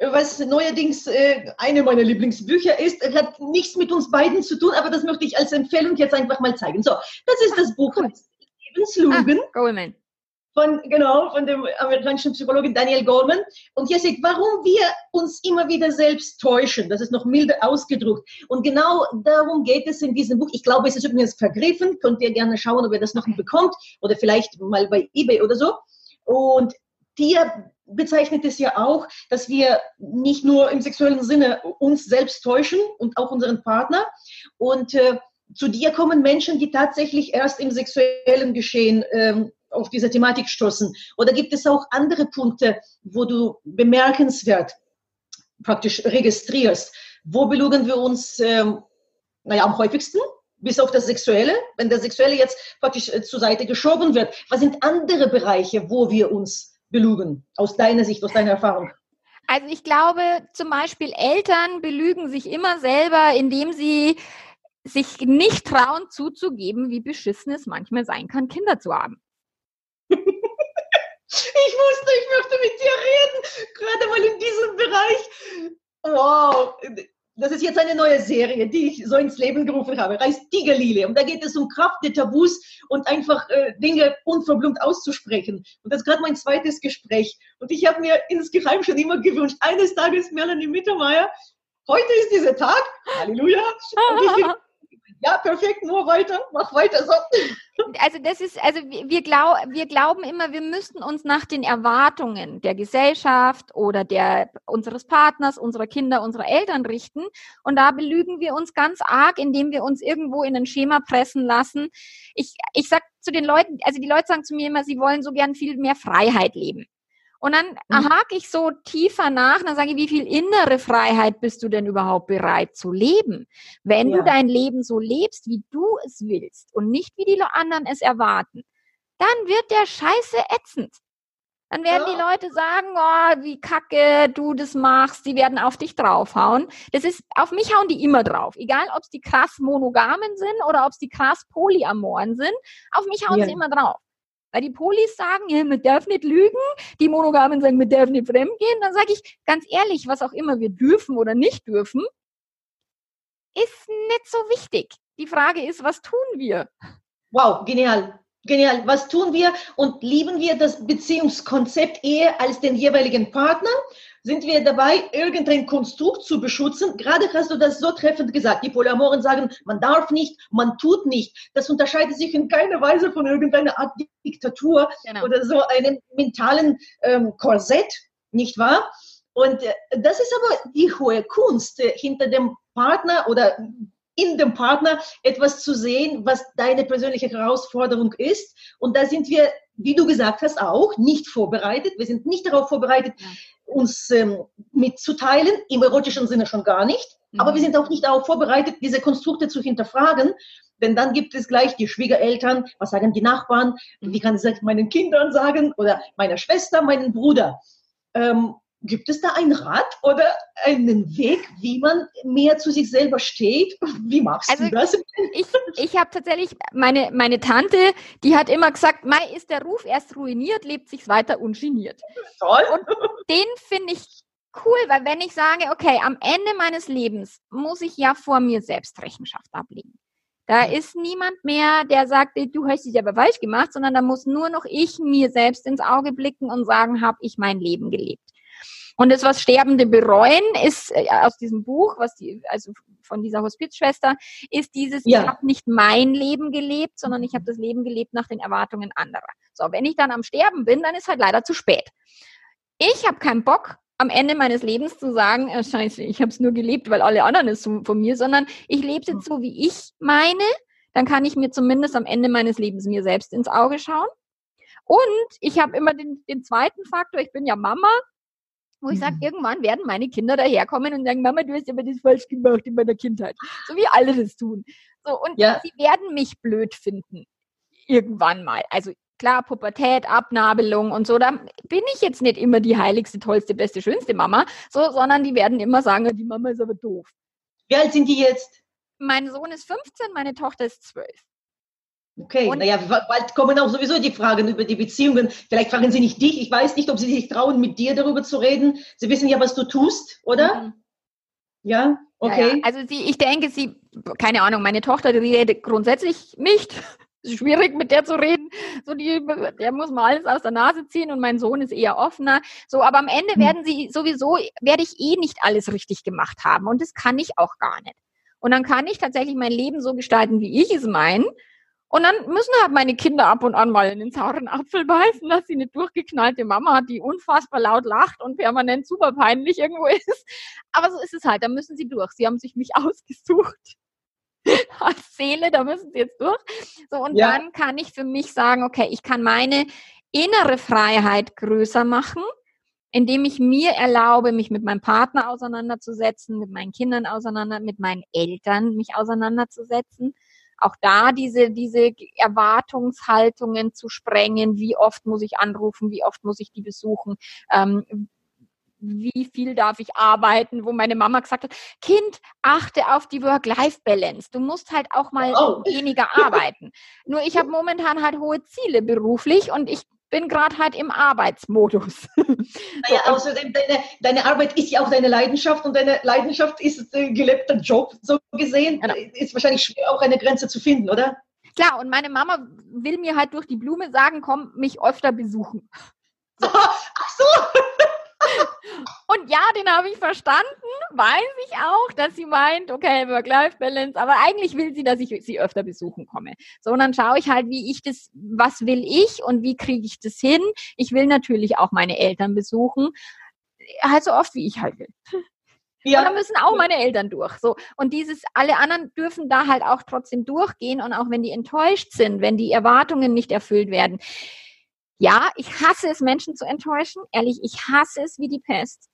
was neuerdings äh, eine meiner Lieblingsbücher ist. Es hat nichts mit uns beiden zu tun, aber das möchte ich als Empfehlung jetzt einfach mal zeigen. So, das ist das Buch Lebenslugen. Ah, Goldman. Von, genau, von dem amerikanischen Psychologen Daniel Goldman. Und hier seht, warum wir uns immer wieder selbst täuschen. Das ist noch milde ausgedruckt. Und genau darum geht es in diesem Buch. Ich glaube, es ist übrigens vergriffen. Könnt ihr gerne schauen, ob ihr das noch bekommt. Oder vielleicht mal bei eBay oder so. Und dir bezeichnet es ja auch, dass wir nicht nur im sexuellen Sinne uns selbst täuschen und auch unseren Partner. Und äh, zu dir kommen Menschen, die tatsächlich erst im sexuellen Geschehen ähm, auf diese Thematik stoßen? Oder gibt es auch andere Punkte, wo du bemerkenswert praktisch registrierst? Wo belugen wir uns, ähm, naja, am häufigsten? bis auf das Sexuelle, wenn der Sexuelle jetzt praktisch äh, zur Seite geschoben wird, was sind andere Bereiche, wo wir uns belügen, aus deiner Sicht, aus deiner Erfahrung? Also ich glaube, zum Beispiel Eltern belügen sich immer selber, indem sie sich nicht trauen zuzugeben, wie beschissen es manchmal sein kann, Kinder zu haben. Ich wusste, ich möchte mit dir reden, gerade mal in diesem Bereich. Wow, das ist jetzt eine neue Serie, die ich so ins Leben gerufen habe, heißt Tigerlile. Und da geht es um Kraft der Tabus und einfach äh, Dinge unverblümt auszusprechen. Und das ist gerade mein zweites Gespräch. Und ich habe mir insgeheim schon immer gewünscht, eines Tages Melanie Mittermeier, heute ist dieser Tag, Halleluja, und ich ja, perfekt, nur weiter, mach weiter so. Also das ist, also wir, glaub, wir glauben immer, wir müssten uns nach den Erwartungen der Gesellschaft oder der unseres Partners, unserer Kinder, unserer Eltern richten. Und da belügen wir uns ganz arg, indem wir uns irgendwo in ein Schema pressen lassen. Ich, ich sag zu den Leuten, also die Leute sagen zu mir immer, sie wollen so gern viel mehr Freiheit leben. Und dann mhm. hake ich so tiefer nach, dann sage ich, wie viel innere Freiheit bist du denn überhaupt bereit zu leben? Wenn ja. du dein Leben so lebst, wie du es willst und nicht wie die anderen es erwarten, dann wird der Scheiße ätzend. Dann werden ja. die Leute sagen, oh, wie kacke du das machst, die werden auf dich draufhauen. Das ist, auf mich hauen die immer drauf. Egal, ob es die krass monogamen sind oder ob es die krass polyamoren sind, auf mich hauen ja. sie immer drauf. Weil die Polis sagen, ja, man darf nicht lügen, die Monogamen sagen, man darf nicht fremdgehen. Dann sage ich ganz ehrlich, was auch immer wir dürfen oder nicht dürfen, ist nicht so wichtig. Die Frage ist, was tun wir? Wow, genial. Genial. Was tun wir und lieben wir das Beziehungskonzept eher als den jeweiligen Partner? Sind wir dabei, irgendein Konstrukt zu beschützen? Gerade hast du das so treffend gesagt. Die Polyamoren sagen, man darf nicht, man tut nicht. Das unterscheidet sich in keiner Weise von irgendeiner Art Diktatur genau. oder so einem mentalen ähm, Korsett, nicht wahr? Und äh, das ist aber die hohe Kunst, äh, hinter dem Partner oder in dem Partner etwas zu sehen, was deine persönliche Herausforderung ist. Und da sind wir, wie du gesagt hast, auch nicht vorbereitet. Wir sind nicht darauf vorbereitet, uns ähm, mitzuteilen, im erotischen Sinne schon gar nicht. Mhm. Aber wir sind auch nicht darauf vorbereitet, diese Konstrukte zu hinterfragen. Denn dann gibt es gleich die Schwiegereltern, was sagen die Nachbarn, wie kann ich es meinen Kindern sagen oder meiner Schwester, meinen Bruder. Ähm, Gibt es da einen Rat oder einen Weg, wie man mehr zu sich selber steht? Wie machst also, du das? Ich, ich habe tatsächlich, meine, meine Tante, die hat immer gesagt, Mai ist der Ruf erst ruiniert, lebt sich weiter ungeniert. Toll. Und den finde ich cool, weil wenn ich sage, okay, am Ende meines Lebens muss ich ja vor mir selbst Rechenschaft ablegen. Da ist niemand mehr, der sagt, du hast dich aber falsch gemacht, sondern da muss nur noch ich mir selbst ins Auge blicken und sagen, habe ich mein Leben gelebt. Und das, was Sterbende bereuen, ist äh, aus diesem Buch, was die, also von dieser Hospizschwester, ist dieses, ja. ich habe nicht mein Leben gelebt, sondern ich habe das Leben gelebt nach den Erwartungen anderer. So, wenn ich dann am Sterben bin, dann ist halt leider zu spät. Ich habe keinen Bock, am Ende meines Lebens zu sagen, äh, scheiße, ich habe es nur gelebt, weil alle anderen es von mir, sondern ich jetzt so, wie ich meine, dann kann ich mir zumindest am Ende meines Lebens mir selbst ins Auge schauen. Und ich habe immer den, den zweiten Faktor, ich bin ja Mama, wo ich sage, mhm. irgendwann werden meine Kinder daherkommen und sagen, Mama, du hast aber das falsch gemacht in meiner Kindheit. So wie alle das tun. So, und ja. sie werden mich blöd finden. Irgendwann mal. Also klar, Pubertät, Abnabelung und so, da bin ich jetzt nicht immer die heiligste, tollste, beste, schönste Mama, so, sondern die werden immer sagen, die Mama ist aber doof. Wie alt sind die jetzt? Mein Sohn ist 15, meine Tochter ist 12. Okay, naja, bald kommen auch sowieso die Fragen über die Beziehungen. Vielleicht fragen sie nicht dich. Ich weiß nicht, ob sie sich trauen, mit dir darüber zu reden. Sie wissen ja, was du tust, oder? Mhm. Ja, okay. Ja, ja. Also sie, ich denke, sie, keine Ahnung, meine Tochter, die redet grundsätzlich nicht. Es ist schwierig, mit der zu reden. So, die, der muss mal alles aus der Nase ziehen und mein Sohn ist eher offener. So, aber am Ende mhm. werden sie sowieso, werde ich eh nicht alles richtig gemacht haben. Und das kann ich auch gar nicht. Und dann kann ich tatsächlich mein Leben so gestalten, wie ich es meine. Und dann müssen halt meine Kinder ab und an mal in den sauren Apfel beißen, dass sie eine durchgeknallte Mama hat, die unfassbar laut lacht und permanent super peinlich irgendwo ist. Aber so ist es halt, da müssen sie durch. Sie haben sich mich ausgesucht als Seele, da müssen sie jetzt durch. So, und ja. dann kann ich für mich sagen, okay, ich kann meine innere Freiheit größer machen, indem ich mir erlaube, mich mit meinem Partner auseinanderzusetzen, mit meinen Kindern auseinander, mit meinen Eltern mich auseinanderzusetzen auch da diese, diese Erwartungshaltungen zu sprengen, wie oft muss ich anrufen, wie oft muss ich die besuchen, ähm, wie viel darf ich arbeiten, wo meine Mama gesagt hat, Kind, achte auf die Work-Life-Balance. Du musst halt auch mal oh. weniger arbeiten. Nur ich habe momentan halt hohe Ziele beruflich und ich bin gerade halt im Arbeitsmodus. Naja, außerdem, deine, deine Arbeit ist ja auch deine Leidenschaft und deine Leidenschaft ist ein gelebter Job, so gesehen. Genau. Ist wahrscheinlich schwer, auch eine Grenze zu finden, oder? Klar, und meine Mama will mir halt durch die Blume sagen, komm, mich öfter besuchen. So. Ach so! Und ja, den habe ich verstanden, weiß ich auch, dass sie meint, okay, Work-Life-Balance, aber eigentlich will sie, dass ich sie öfter besuchen komme. So, und dann schaue ich halt, wie ich das, was will ich und wie kriege ich das hin. Ich will natürlich auch meine Eltern besuchen, halt so oft, wie ich halt will. Ja. Und da müssen auch meine Eltern durch. So. Und dieses, alle anderen dürfen da halt auch trotzdem durchgehen und auch wenn die enttäuscht sind, wenn die Erwartungen nicht erfüllt werden, ja, ich hasse es, Menschen zu enttäuschen. Ehrlich, ich hasse es wie die Pest.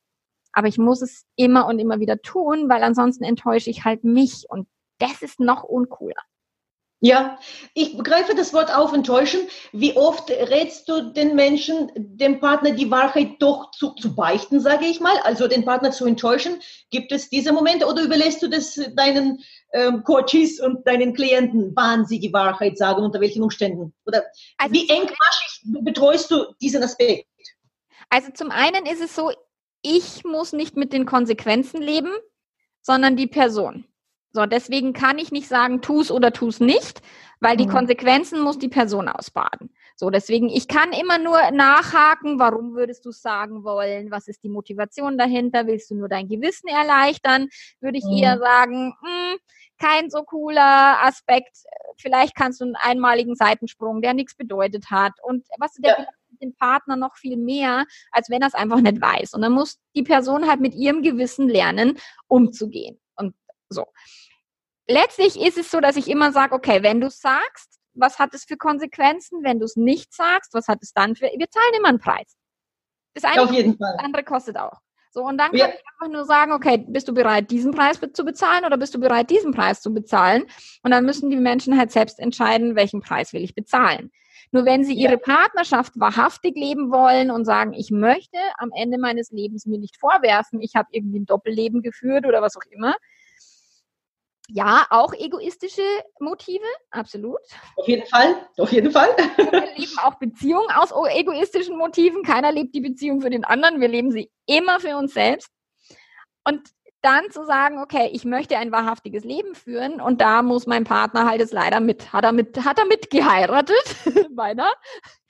Aber ich muss es immer und immer wieder tun, weil ansonsten enttäusche ich halt mich. Und das ist noch uncooler. Ja, ich begreife das Wort auf, enttäuschen. Wie oft rätst du den Menschen, dem Partner die Wahrheit doch zu, zu beichten, sage ich mal, also den Partner zu enttäuschen? Gibt es diese Momente oder überlässt du das deinen ähm, Coaches und deinen Klienten, wann sie die Wahrheit sagen, unter welchen Umständen? Oder also wie engmaschig betreust du diesen Aspekt? Also zum einen ist es so, ich muss nicht mit den Konsequenzen leben, sondern die Person. So, deswegen kann ich nicht sagen, tu's oder tu's nicht, weil die mhm. Konsequenzen muss die Person ausbaden. So, deswegen, ich kann immer nur nachhaken, warum würdest du sagen wollen, was ist die Motivation dahinter, willst du nur dein Gewissen erleichtern, würde ich mhm. eher sagen, mh, hm, kein so cooler Aspekt, vielleicht kannst du einen einmaligen Seitensprung, der nichts bedeutet hat und was der ja. den Partner noch viel mehr, als wenn er es einfach nicht weiß. Und dann muss die Person halt mit ihrem Gewissen lernen, umzugehen. Und so letztlich ist es so, dass ich immer sage, okay, wenn du sagst, was hat es für Konsequenzen? Wenn du es nicht sagst, was hat es dann für, wir zahlen immer einen Preis. Das eine, Auf jeden Fall. Das andere kostet auch. So, und dann kann ja. ich einfach nur sagen, okay, bist du bereit, diesen Preis zu bezahlen oder bist du bereit, diesen Preis zu bezahlen? Und dann müssen die Menschen halt selbst entscheiden, welchen Preis will ich bezahlen. Nur wenn sie ihre Partnerschaft wahrhaftig leben wollen und sagen, ich möchte am Ende meines Lebens mir nicht vorwerfen, ich habe irgendwie ein Doppelleben geführt oder was auch immer, ja, auch egoistische Motive, absolut. Auf jeden Fall, auf jeden Fall. Wir leben auch Beziehungen aus egoistischen Motiven. Keiner lebt die Beziehung für den anderen. Wir leben sie immer für uns selbst. Und dann zu sagen, okay, ich möchte ein wahrhaftiges Leben führen und da muss mein Partner halt es leider mit, hat er mit, hat er mit geheiratet, meiner.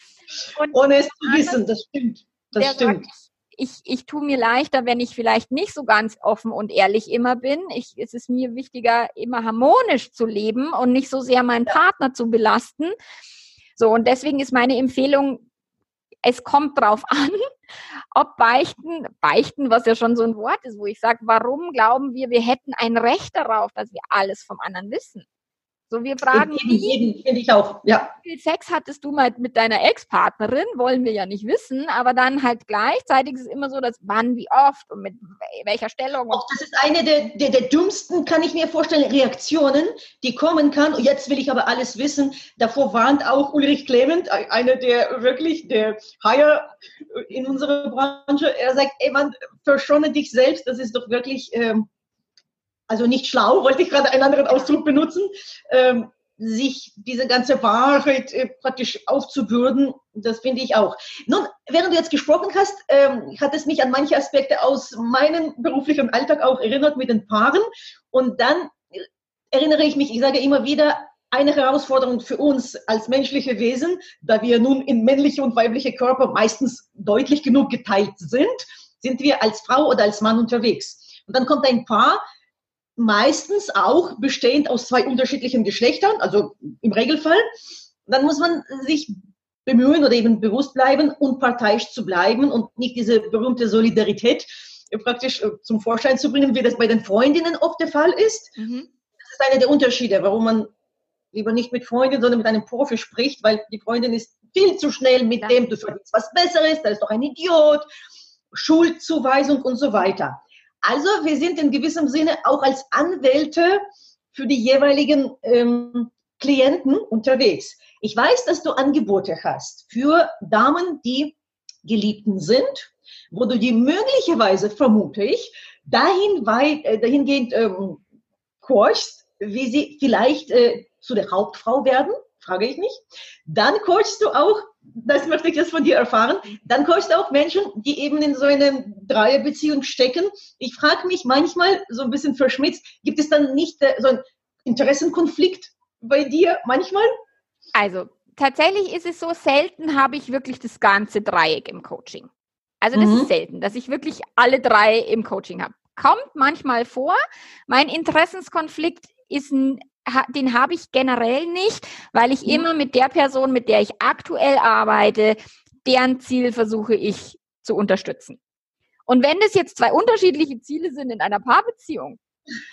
Ohne es zu wissen, das stimmt. Das stimmt. Sagt, ich, ich tue mir leichter, wenn ich vielleicht nicht so ganz offen und ehrlich immer bin. Ich, es ist mir wichtiger, immer harmonisch zu leben und nicht so sehr meinen Partner zu belasten. So, und deswegen ist meine Empfehlung, es kommt drauf an, ob Beichten, Beichten, was ja schon so ein Wort ist, wo ich sage, warum glauben wir, wir hätten ein Recht darauf, dass wir alles vom anderen wissen? So, wir fragen, jeden, jeden, ich auch, ja. wie viel Sex hattest du mal mit deiner Ex-Partnerin? Wollen wir ja nicht wissen, aber dann halt gleichzeitig ist es immer so, dass wann, wie oft und mit welcher Stellung. Auch das ist eine der, der, der dümmsten, kann ich mir vorstellen, Reaktionen, die kommen kann. Und jetzt will ich aber alles wissen. Davor warnt auch Ulrich Clement, einer der wirklich der Haier in unserer Branche. Er sagt, ey Mann, verschone dich selbst. Das ist doch wirklich ähm, also nicht schlau, wollte ich gerade einen anderen Ausdruck benutzen, ähm, sich diese ganze Wahrheit äh, praktisch aufzubürden, das finde ich auch. Nun, während du jetzt gesprochen hast, ähm, hat es mich an manche Aspekte aus meinem beruflichen Alltag auch erinnert mit den Paaren. Und dann erinnere ich mich, ich sage immer wieder, eine Herausforderung für uns als menschliche Wesen, da wir nun in männliche und weibliche Körper meistens deutlich genug geteilt sind, sind wir als Frau oder als Mann unterwegs. Und dann kommt ein Paar, meistens auch bestehend aus zwei unterschiedlichen Geschlechtern, also im Regelfall. Dann muss man sich bemühen oder eben bewusst bleiben, unparteiisch zu bleiben und nicht diese berühmte Solidarität praktisch äh, zum Vorschein zu bringen, wie das bei den Freundinnen oft der Fall ist. Mhm. Das ist einer der Unterschiede, warum man lieber nicht mit Freundin, sondern mit einem Profi spricht, weil die Freundin ist viel zu schnell mit ja. dem, du verdienst was Besseres, da ist doch ein Idiot, Schuldzuweisung und so weiter. Also wir sind in gewissem Sinne auch als Anwälte für die jeweiligen ähm, Klienten unterwegs. Ich weiß, dass du Angebote hast für Damen, die Geliebten sind, wo du die möglicherweise, vermute ich, dahin weit, äh, dahingehend ähm, coachst, wie sie vielleicht äh, zu der Hauptfrau werden, frage ich mich. Dann coachst du auch, das möchte ich jetzt von dir erfahren, dann coachst du auch Menschen, die eben in so einer Dreierbeziehung stecken. Ich frage mich manchmal, so ein bisschen verschmitzt, gibt es dann nicht äh, so einen Interessenkonflikt bei dir manchmal? Also tatsächlich ist es so, selten habe ich wirklich das ganze Dreieck im Coaching. Also das mhm. ist selten, dass ich wirklich alle drei im Coaching habe. Kommt manchmal vor. Mein Interessenskonflikt ist ein den habe ich generell nicht, weil ich mhm. immer mit der Person, mit der ich aktuell arbeite, deren Ziel versuche ich zu unterstützen. Und wenn das jetzt zwei unterschiedliche Ziele sind in einer Paarbeziehung,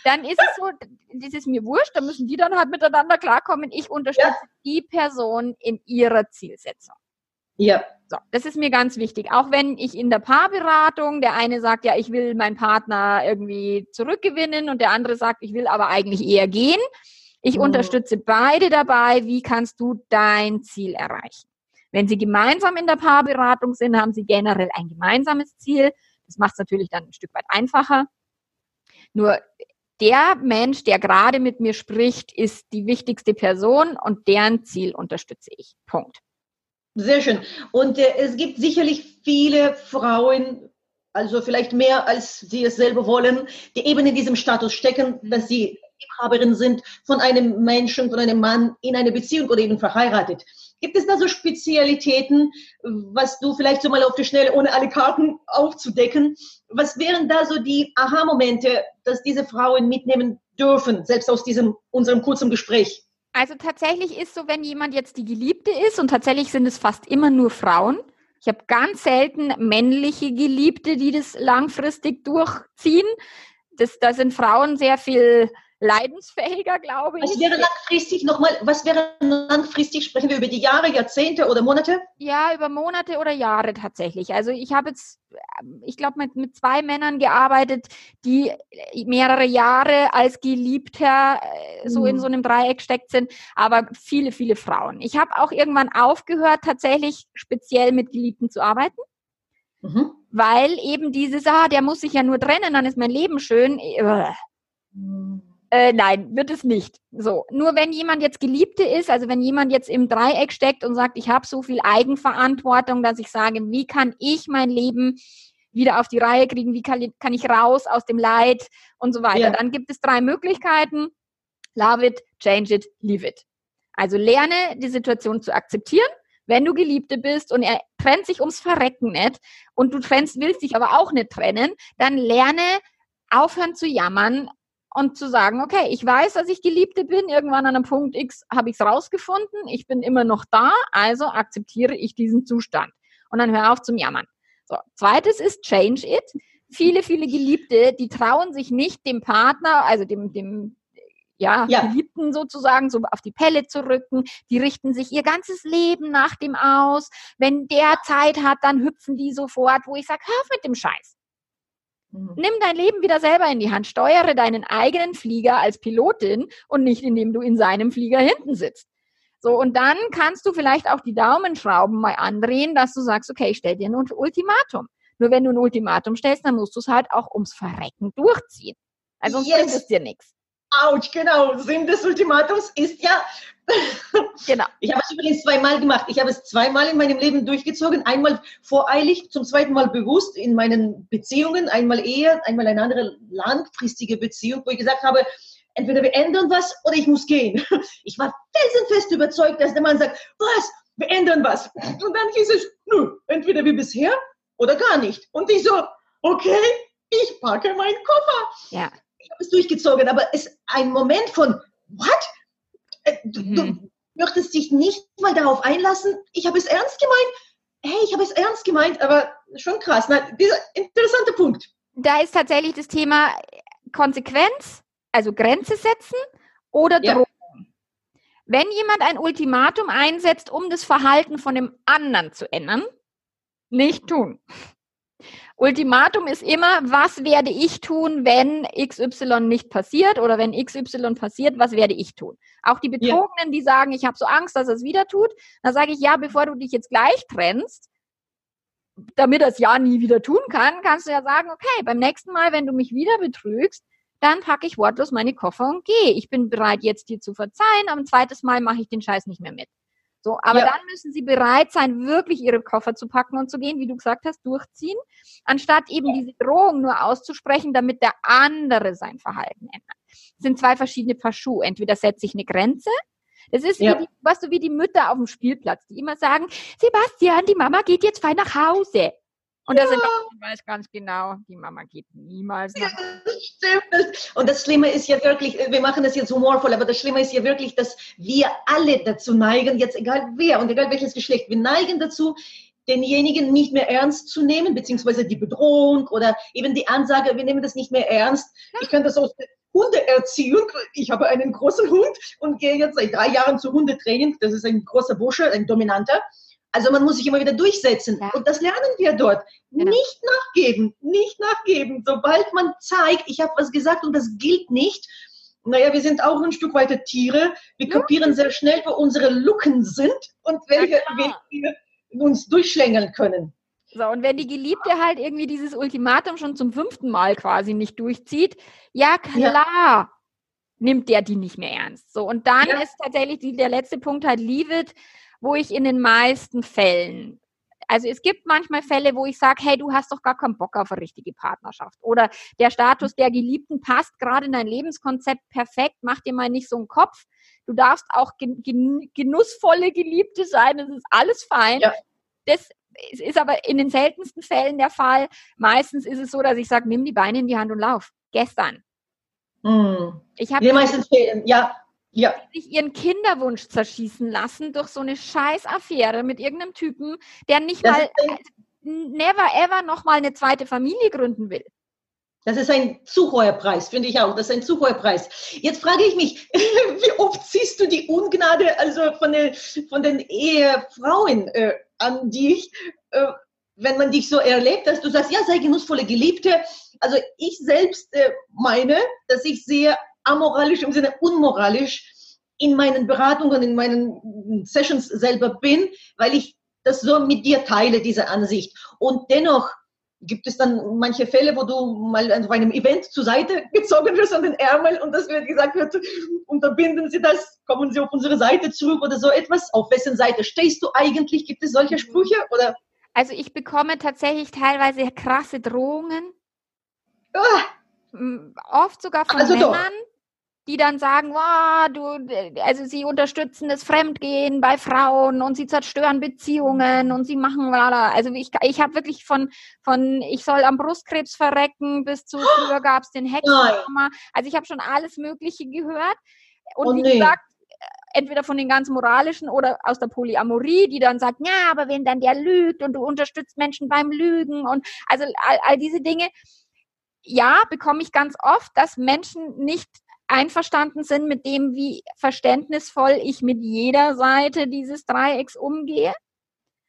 dann ist es so, das ist mir wurscht, da müssen die dann halt miteinander klarkommen. Ich unterstütze ja. die Person in ihrer Zielsetzung. Ja. So, das ist mir ganz wichtig. Auch wenn ich in der Paarberatung, der eine sagt, ja, ich will meinen Partner irgendwie zurückgewinnen und der andere sagt, ich will aber eigentlich eher gehen. Ich mhm. unterstütze beide dabei. Wie kannst du dein Ziel erreichen? Wenn Sie gemeinsam in der Paarberatung sind, haben Sie generell ein gemeinsames Ziel. Das macht es natürlich dann ein Stück weit einfacher. Nur der Mensch, der gerade mit mir spricht, ist die wichtigste Person und deren Ziel unterstütze ich. Punkt. Sehr schön. Und äh, es gibt sicherlich viele Frauen, also vielleicht mehr als sie es selber wollen, die eben in diesem Status stecken, dass sie Liebhaberin sind von einem Menschen, von einem Mann in einer Beziehung oder eben verheiratet. Gibt es da so Spezialitäten, was du vielleicht so mal auf die Schnelle, ohne alle Karten aufzudecken, was wären da so die Aha-Momente, dass diese Frauen mitnehmen dürfen, selbst aus diesem unserem kurzen Gespräch? Also tatsächlich ist so, wenn jemand jetzt die Geliebte ist, und tatsächlich sind es fast immer nur Frauen. Ich habe ganz selten männliche Geliebte, die das langfristig durchziehen. Das, da sind Frauen sehr viel leidensfähiger, glaube ich. Was wäre langfristig nochmal, was wäre langfristig? Sprechen wir über die Jahre, Jahrzehnte oder Monate? Ja, über Monate oder Jahre tatsächlich. Also ich habe jetzt, ich glaube, mit, mit zwei Männern gearbeitet, die mehrere Jahre als Geliebter äh, so mhm. in so einem Dreieck steckt sind, aber viele, viele Frauen. Ich habe auch irgendwann aufgehört, tatsächlich speziell mit Geliebten zu arbeiten. Mhm. Weil eben dieses, ah, der muss sich ja nur trennen, dann ist mein Leben schön. Mhm äh, nein, wird es nicht. So, nur wenn jemand jetzt Geliebte ist, also wenn jemand jetzt im Dreieck steckt und sagt, ich habe so viel Eigenverantwortung, dass ich sage, wie kann ich mein Leben wieder auf die Reihe kriegen, wie kann, kann ich raus aus dem Leid und so weiter. Ja. Dann gibt es drei Möglichkeiten. Love it, change it, leave it. Also lerne die Situation zu akzeptieren. Wenn du Geliebte bist und er trennt sich ums Verrecken nicht und du trennst, willst dich aber auch nicht trennen, dann lerne aufhören zu jammern, und zu sagen, okay, ich weiß, dass ich Geliebte bin, irgendwann an einem Punkt X habe ich es rausgefunden, ich bin immer noch da, also akzeptiere ich diesen Zustand. Und dann hör auf zum Jammern. So, zweites ist Change It. Viele, viele Geliebte, die trauen sich nicht dem Partner, also dem, dem ja, ja, Geliebten sozusagen so auf die Pelle zu rücken. Die richten sich ihr ganzes Leben nach dem aus. Wenn der Zeit hat, dann hüpfen die sofort, wo ich sage, hör auf mit dem Scheiß. Mhm. Nimm dein Leben wieder selber in die Hand. Steuere deinen eigenen Flieger als Pilotin und nicht, indem du in seinem Flieger hinten sitzt. So, und dann kannst du vielleicht auch die Daumenschrauben mal andrehen, dass du sagst, okay, ich stell dir ein Ultimatum. Nur wenn du ein Ultimatum stellst, dann musst du es halt auch ums Verrecken durchziehen. Also sonst yes. bringt es dir nichts. Autsch, genau. Sinn des Ultimatums ist ja. genau. Ich habe es übrigens zweimal gemacht. Ich habe es zweimal in meinem Leben durchgezogen. Einmal voreilig, zum zweiten Mal bewusst in meinen Beziehungen. Einmal eher, einmal eine andere langfristige Beziehung, wo ich gesagt habe, entweder wir ändern was oder ich muss gehen. Ich war felsenfest überzeugt, dass der Mann sagt, was? Wir ändern was. Und dann hieß es, nö, entweder wie bisher oder gar nicht. Und ich so, okay, ich packe meinen Koffer. Ja ich habe es durchgezogen, aber es ist ein Moment von, what? Äh, du, mhm. du möchtest dich nicht mal darauf einlassen, ich habe es ernst gemeint. Hey, ich habe es ernst gemeint, aber schon krass. Na, dieser interessante Punkt. Da ist tatsächlich das Thema Konsequenz, also Grenze setzen oder Drohung. Ja. Wenn jemand ein Ultimatum einsetzt, um das Verhalten von dem anderen zu ändern, nicht tun. Ultimatum ist immer, was werde ich tun, wenn XY nicht passiert oder wenn XY passiert, was werde ich tun? Auch die Betrogenen, die sagen, ich habe so Angst, dass er es wieder tut, da sage ich, ja, bevor du dich jetzt gleich trennst, damit er es ja nie wieder tun kann, kannst du ja sagen, okay, beim nächsten Mal, wenn du mich wieder betrügst, dann packe ich wortlos meine Koffer und gehe. Ich bin bereit, jetzt dir zu verzeihen, aber ein zweites Mal mache ich den Scheiß nicht mehr mit. So, aber ja. dann müssen sie bereit sein, wirklich ihre Koffer zu packen und zu gehen, wie du gesagt hast, durchziehen, anstatt eben diese Drohung nur auszusprechen, damit der andere sein Verhalten ändert. Das sind zwei verschiedene Paar Schuhe. Entweder setze ich eine Grenze, das ist ja. wie die, was du, wie die Mütter auf dem Spielplatz, die immer sagen, Sebastian, die Mama geht jetzt fein nach Hause. Und ja. da sind auch, ich weiß ganz genau, die Mama geht niemals nach. Ja, stimmt. Und das Schlimme ist ja wirklich, wir machen das jetzt humorvoll, aber das Schlimme ist ja wirklich, dass wir alle dazu neigen, jetzt egal wer und egal welches Geschlecht, wir neigen dazu, denjenigen nicht mehr ernst zu nehmen, beziehungsweise die Bedrohung oder eben die Ansage, wir nehmen das nicht mehr ernst. Ich kann das aus Hundeerziehung. Ich habe einen großen Hund und gehe jetzt seit drei Jahren zu Hundetraining. Das ist ein großer Bursche, ein dominanter. Also man muss sich immer wieder durchsetzen. Ja. Und das lernen wir dort. Genau. Nicht nachgeben, nicht nachgeben. Sobald man zeigt, ich habe was gesagt und das gilt nicht, naja, wir sind auch ein Stück weiter Tiere. Wir ja. kapieren sehr schnell, wo unsere Lücken sind und welche ja, Wege wir uns durchschlängeln können. So, und wenn die Geliebte halt irgendwie dieses Ultimatum schon zum fünften Mal quasi nicht durchzieht, ja klar, ja. nimmt der die nicht mehr ernst. So, und dann ja. ist tatsächlich die, der letzte Punkt halt Leave it, wo ich in den meisten Fällen also es gibt manchmal Fälle, wo ich sage, hey, du hast doch gar keinen Bock auf eine richtige Partnerschaft. Oder der Status der Geliebten passt gerade in dein Lebenskonzept perfekt, mach dir mal nicht so einen Kopf. Du darfst auch genussvolle Geliebte sein, das ist alles fein. Ja. Das ist aber in den seltensten Fällen der Fall. Meistens ist es so, dass ich sage, nimm die Beine in die Hand und lauf. Gestern. Mm. Ich habe meistens Fällen, ja, ja. sich ihren Kinderwunsch zerschießen lassen durch so eine Scheißaffäre mit irgendeinem Typen, der nicht das mal never ever noch mal eine zweite Familie gründen will. Das ist ein zu hoher Preis, finde ich auch. Das ist ein zu hoher Preis. Jetzt frage ich mich, wie oft siehst du die Ungnade also von den, von den Ehefrauen äh, an dich, äh, wenn man dich so erlebt, dass du sagst, ja, sei genussvolle Geliebte. Also ich selbst äh, meine, dass ich sehr amoralisch im Sinne unmoralisch in meinen Beratungen, in meinen Sessions selber bin, weil ich das so mit dir teile, diese Ansicht. Und dennoch gibt es dann manche Fälle, wo du mal an einem Event zur Seite gezogen wirst an den Ärmel und das wird gesagt wird, unterbinden Sie das, kommen Sie auf unsere Seite zurück oder so etwas. Auf wessen Seite stehst du eigentlich? Gibt es solche Sprüche oder? Also ich bekomme tatsächlich teilweise krasse Drohungen. Ah. Oft sogar von also Männern. Doch die dann sagen, wow, du, also sie unterstützen das Fremdgehen bei Frauen und sie zerstören Beziehungen und sie machen, also ich, ich habe wirklich von, von, ich soll am Brustkrebs verrecken bis zu, früher gab es den Hexenhammer, also ich habe schon alles Mögliche gehört. Und oh, wie nee. gesagt, entweder von den ganz moralischen oder aus der Polyamorie, die dann sagt, ja, aber wenn dann der lügt und du unterstützt Menschen beim Lügen und also all, all diese Dinge, ja, bekomme ich ganz oft, dass Menschen nicht einverstanden sind mit dem, wie verständnisvoll ich mit jeder Seite dieses Dreiecks umgehe?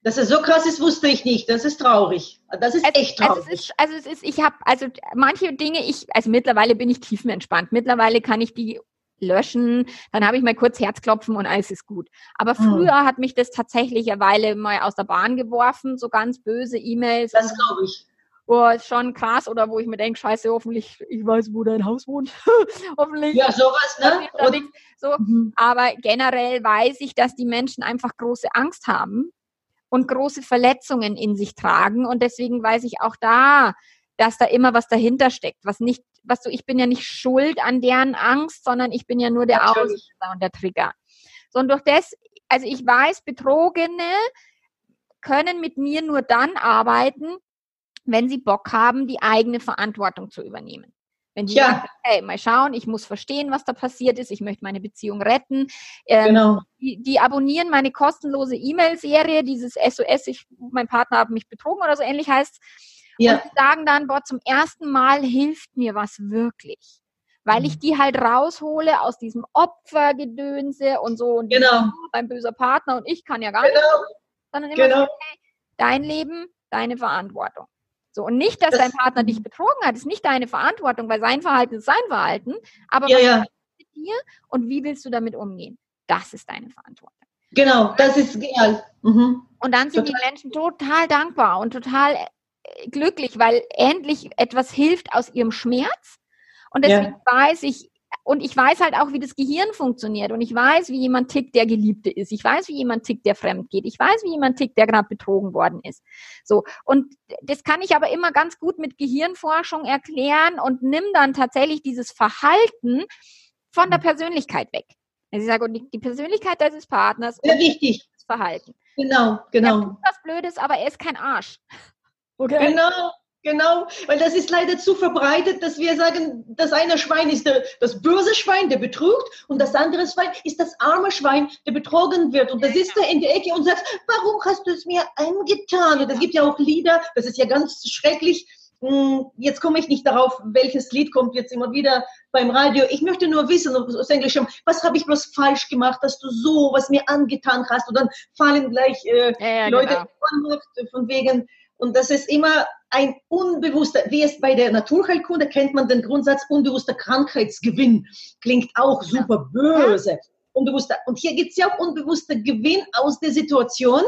Dass es so krass ist, wusste ich nicht. Das ist traurig. Das ist also, echt traurig. Also es ist, also es ist, ich habe, also manche Dinge, ich, also mittlerweile bin ich tiefenentspannt. Mittlerweile kann ich die löschen, dann habe ich mal kurz Herzklopfen und alles ist gut. Aber hm. früher hm. hat mich das tatsächlich eine Weile mal aus der Bahn geworfen, so ganz böse E-Mails. Das glaube ich wo ist schon krass oder wo ich mir denke, scheiße, hoffentlich, ich weiß, wo dein Haus wohnt. hoffentlich. Ja, sowas, ne? Und, so. Mhm. Aber generell weiß ich, dass die Menschen einfach große Angst haben und große Verletzungen in sich tragen. Und deswegen weiß ich auch da, dass da immer was dahinter steckt, was nicht, was du, ich bin ja nicht schuld an deren Angst, sondern ich bin ja nur der Auslöser und der Trigger. So, und durch das, also ich weiß, Betrogene können mit mir nur dann arbeiten, wenn sie Bock haben, die eigene Verantwortung zu übernehmen. Wenn die ja. sagen, hey, mal schauen, ich muss verstehen, was da passiert ist, ich möchte meine Beziehung retten. Ähm, genau. Die, die, abonnieren meine kostenlose E-Mail-Serie, dieses SOS, ich, mein Partner hat mich betrogen oder so ähnlich heißt. Ja. Und sagen dann, boah, zum ersten Mal hilft mir was wirklich. Weil ich mhm. die halt raushole aus diesem Opfergedönse und so und genau. mein böser Partner und ich kann ja gar genau. nicht. Sondern immer genau. sagen, hey, dein Leben, deine Verantwortung. So, und nicht, dass Das- dein Partner dich betrogen hat, ist nicht deine Verantwortung, weil sein Verhalten ist sein Verhalten. Aber Ja, was ja. mit dir und wie willst du damit umgehen? Das ist deine Verantwortung. Genau, das ist genial. Mhm. Und dann sind die Menschen total dankbar und total äh, glücklich, weil endlich etwas hilft aus ihrem Schmerz. Und Ja. deswegen weiß ich, und ich weiß halt auch, wie das Gehirn funktioniert. Und ich weiß, wie jemand tickt, der Geliebte ist. Ich weiß, wie jemand tickt, der fremd geht. Ich weiß, wie jemand tickt, der gerade betrogen worden ist. So. Und das kann ich aber immer ganz gut mit Gehirnforschung erklären und nimm dann tatsächlich dieses Verhalten von der Persönlichkeit weg. Also ich sage, und die Persönlichkeit deines Partners Sehr wichtig. das Verhalten. Genau, Er genau. tut was Blödes, aber er ist kein Arsch. Okay? Genau, genau. Weil das ist leider zu verbreitet, dass wir sagen, das eine Schwein ist der, das böse Schwein, der betrügt, und das andere Schwein ist das arme Schwein, der betrogen wird. Und da sitzt er in der Ecke und sagt, warum hast du es mir angetan? Und es gibt ja auch Lieder, das ist ja ganz schrecklich. Hm, Jetzt komme ich nicht darauf, welches Lied kommt jetzt immer wieder beim Radio. Ich möchte nur wissen, aus Englischem, was habe ich bloß falsch gemacht, dass du so was mir angetan hast? Und dann fallen gleich äh, Ja, ja, Leute genau. Ohnmacht von wegen, und das ist immer ein unbewusster, wie es bei der Naturheilkunde kennt man den Grundsatz unbewusster Krankheitsgewinn. Klingt auch super böse. Unbewusster. Und hier gibt es ja auch unbewusster Gewinn aus der Situation.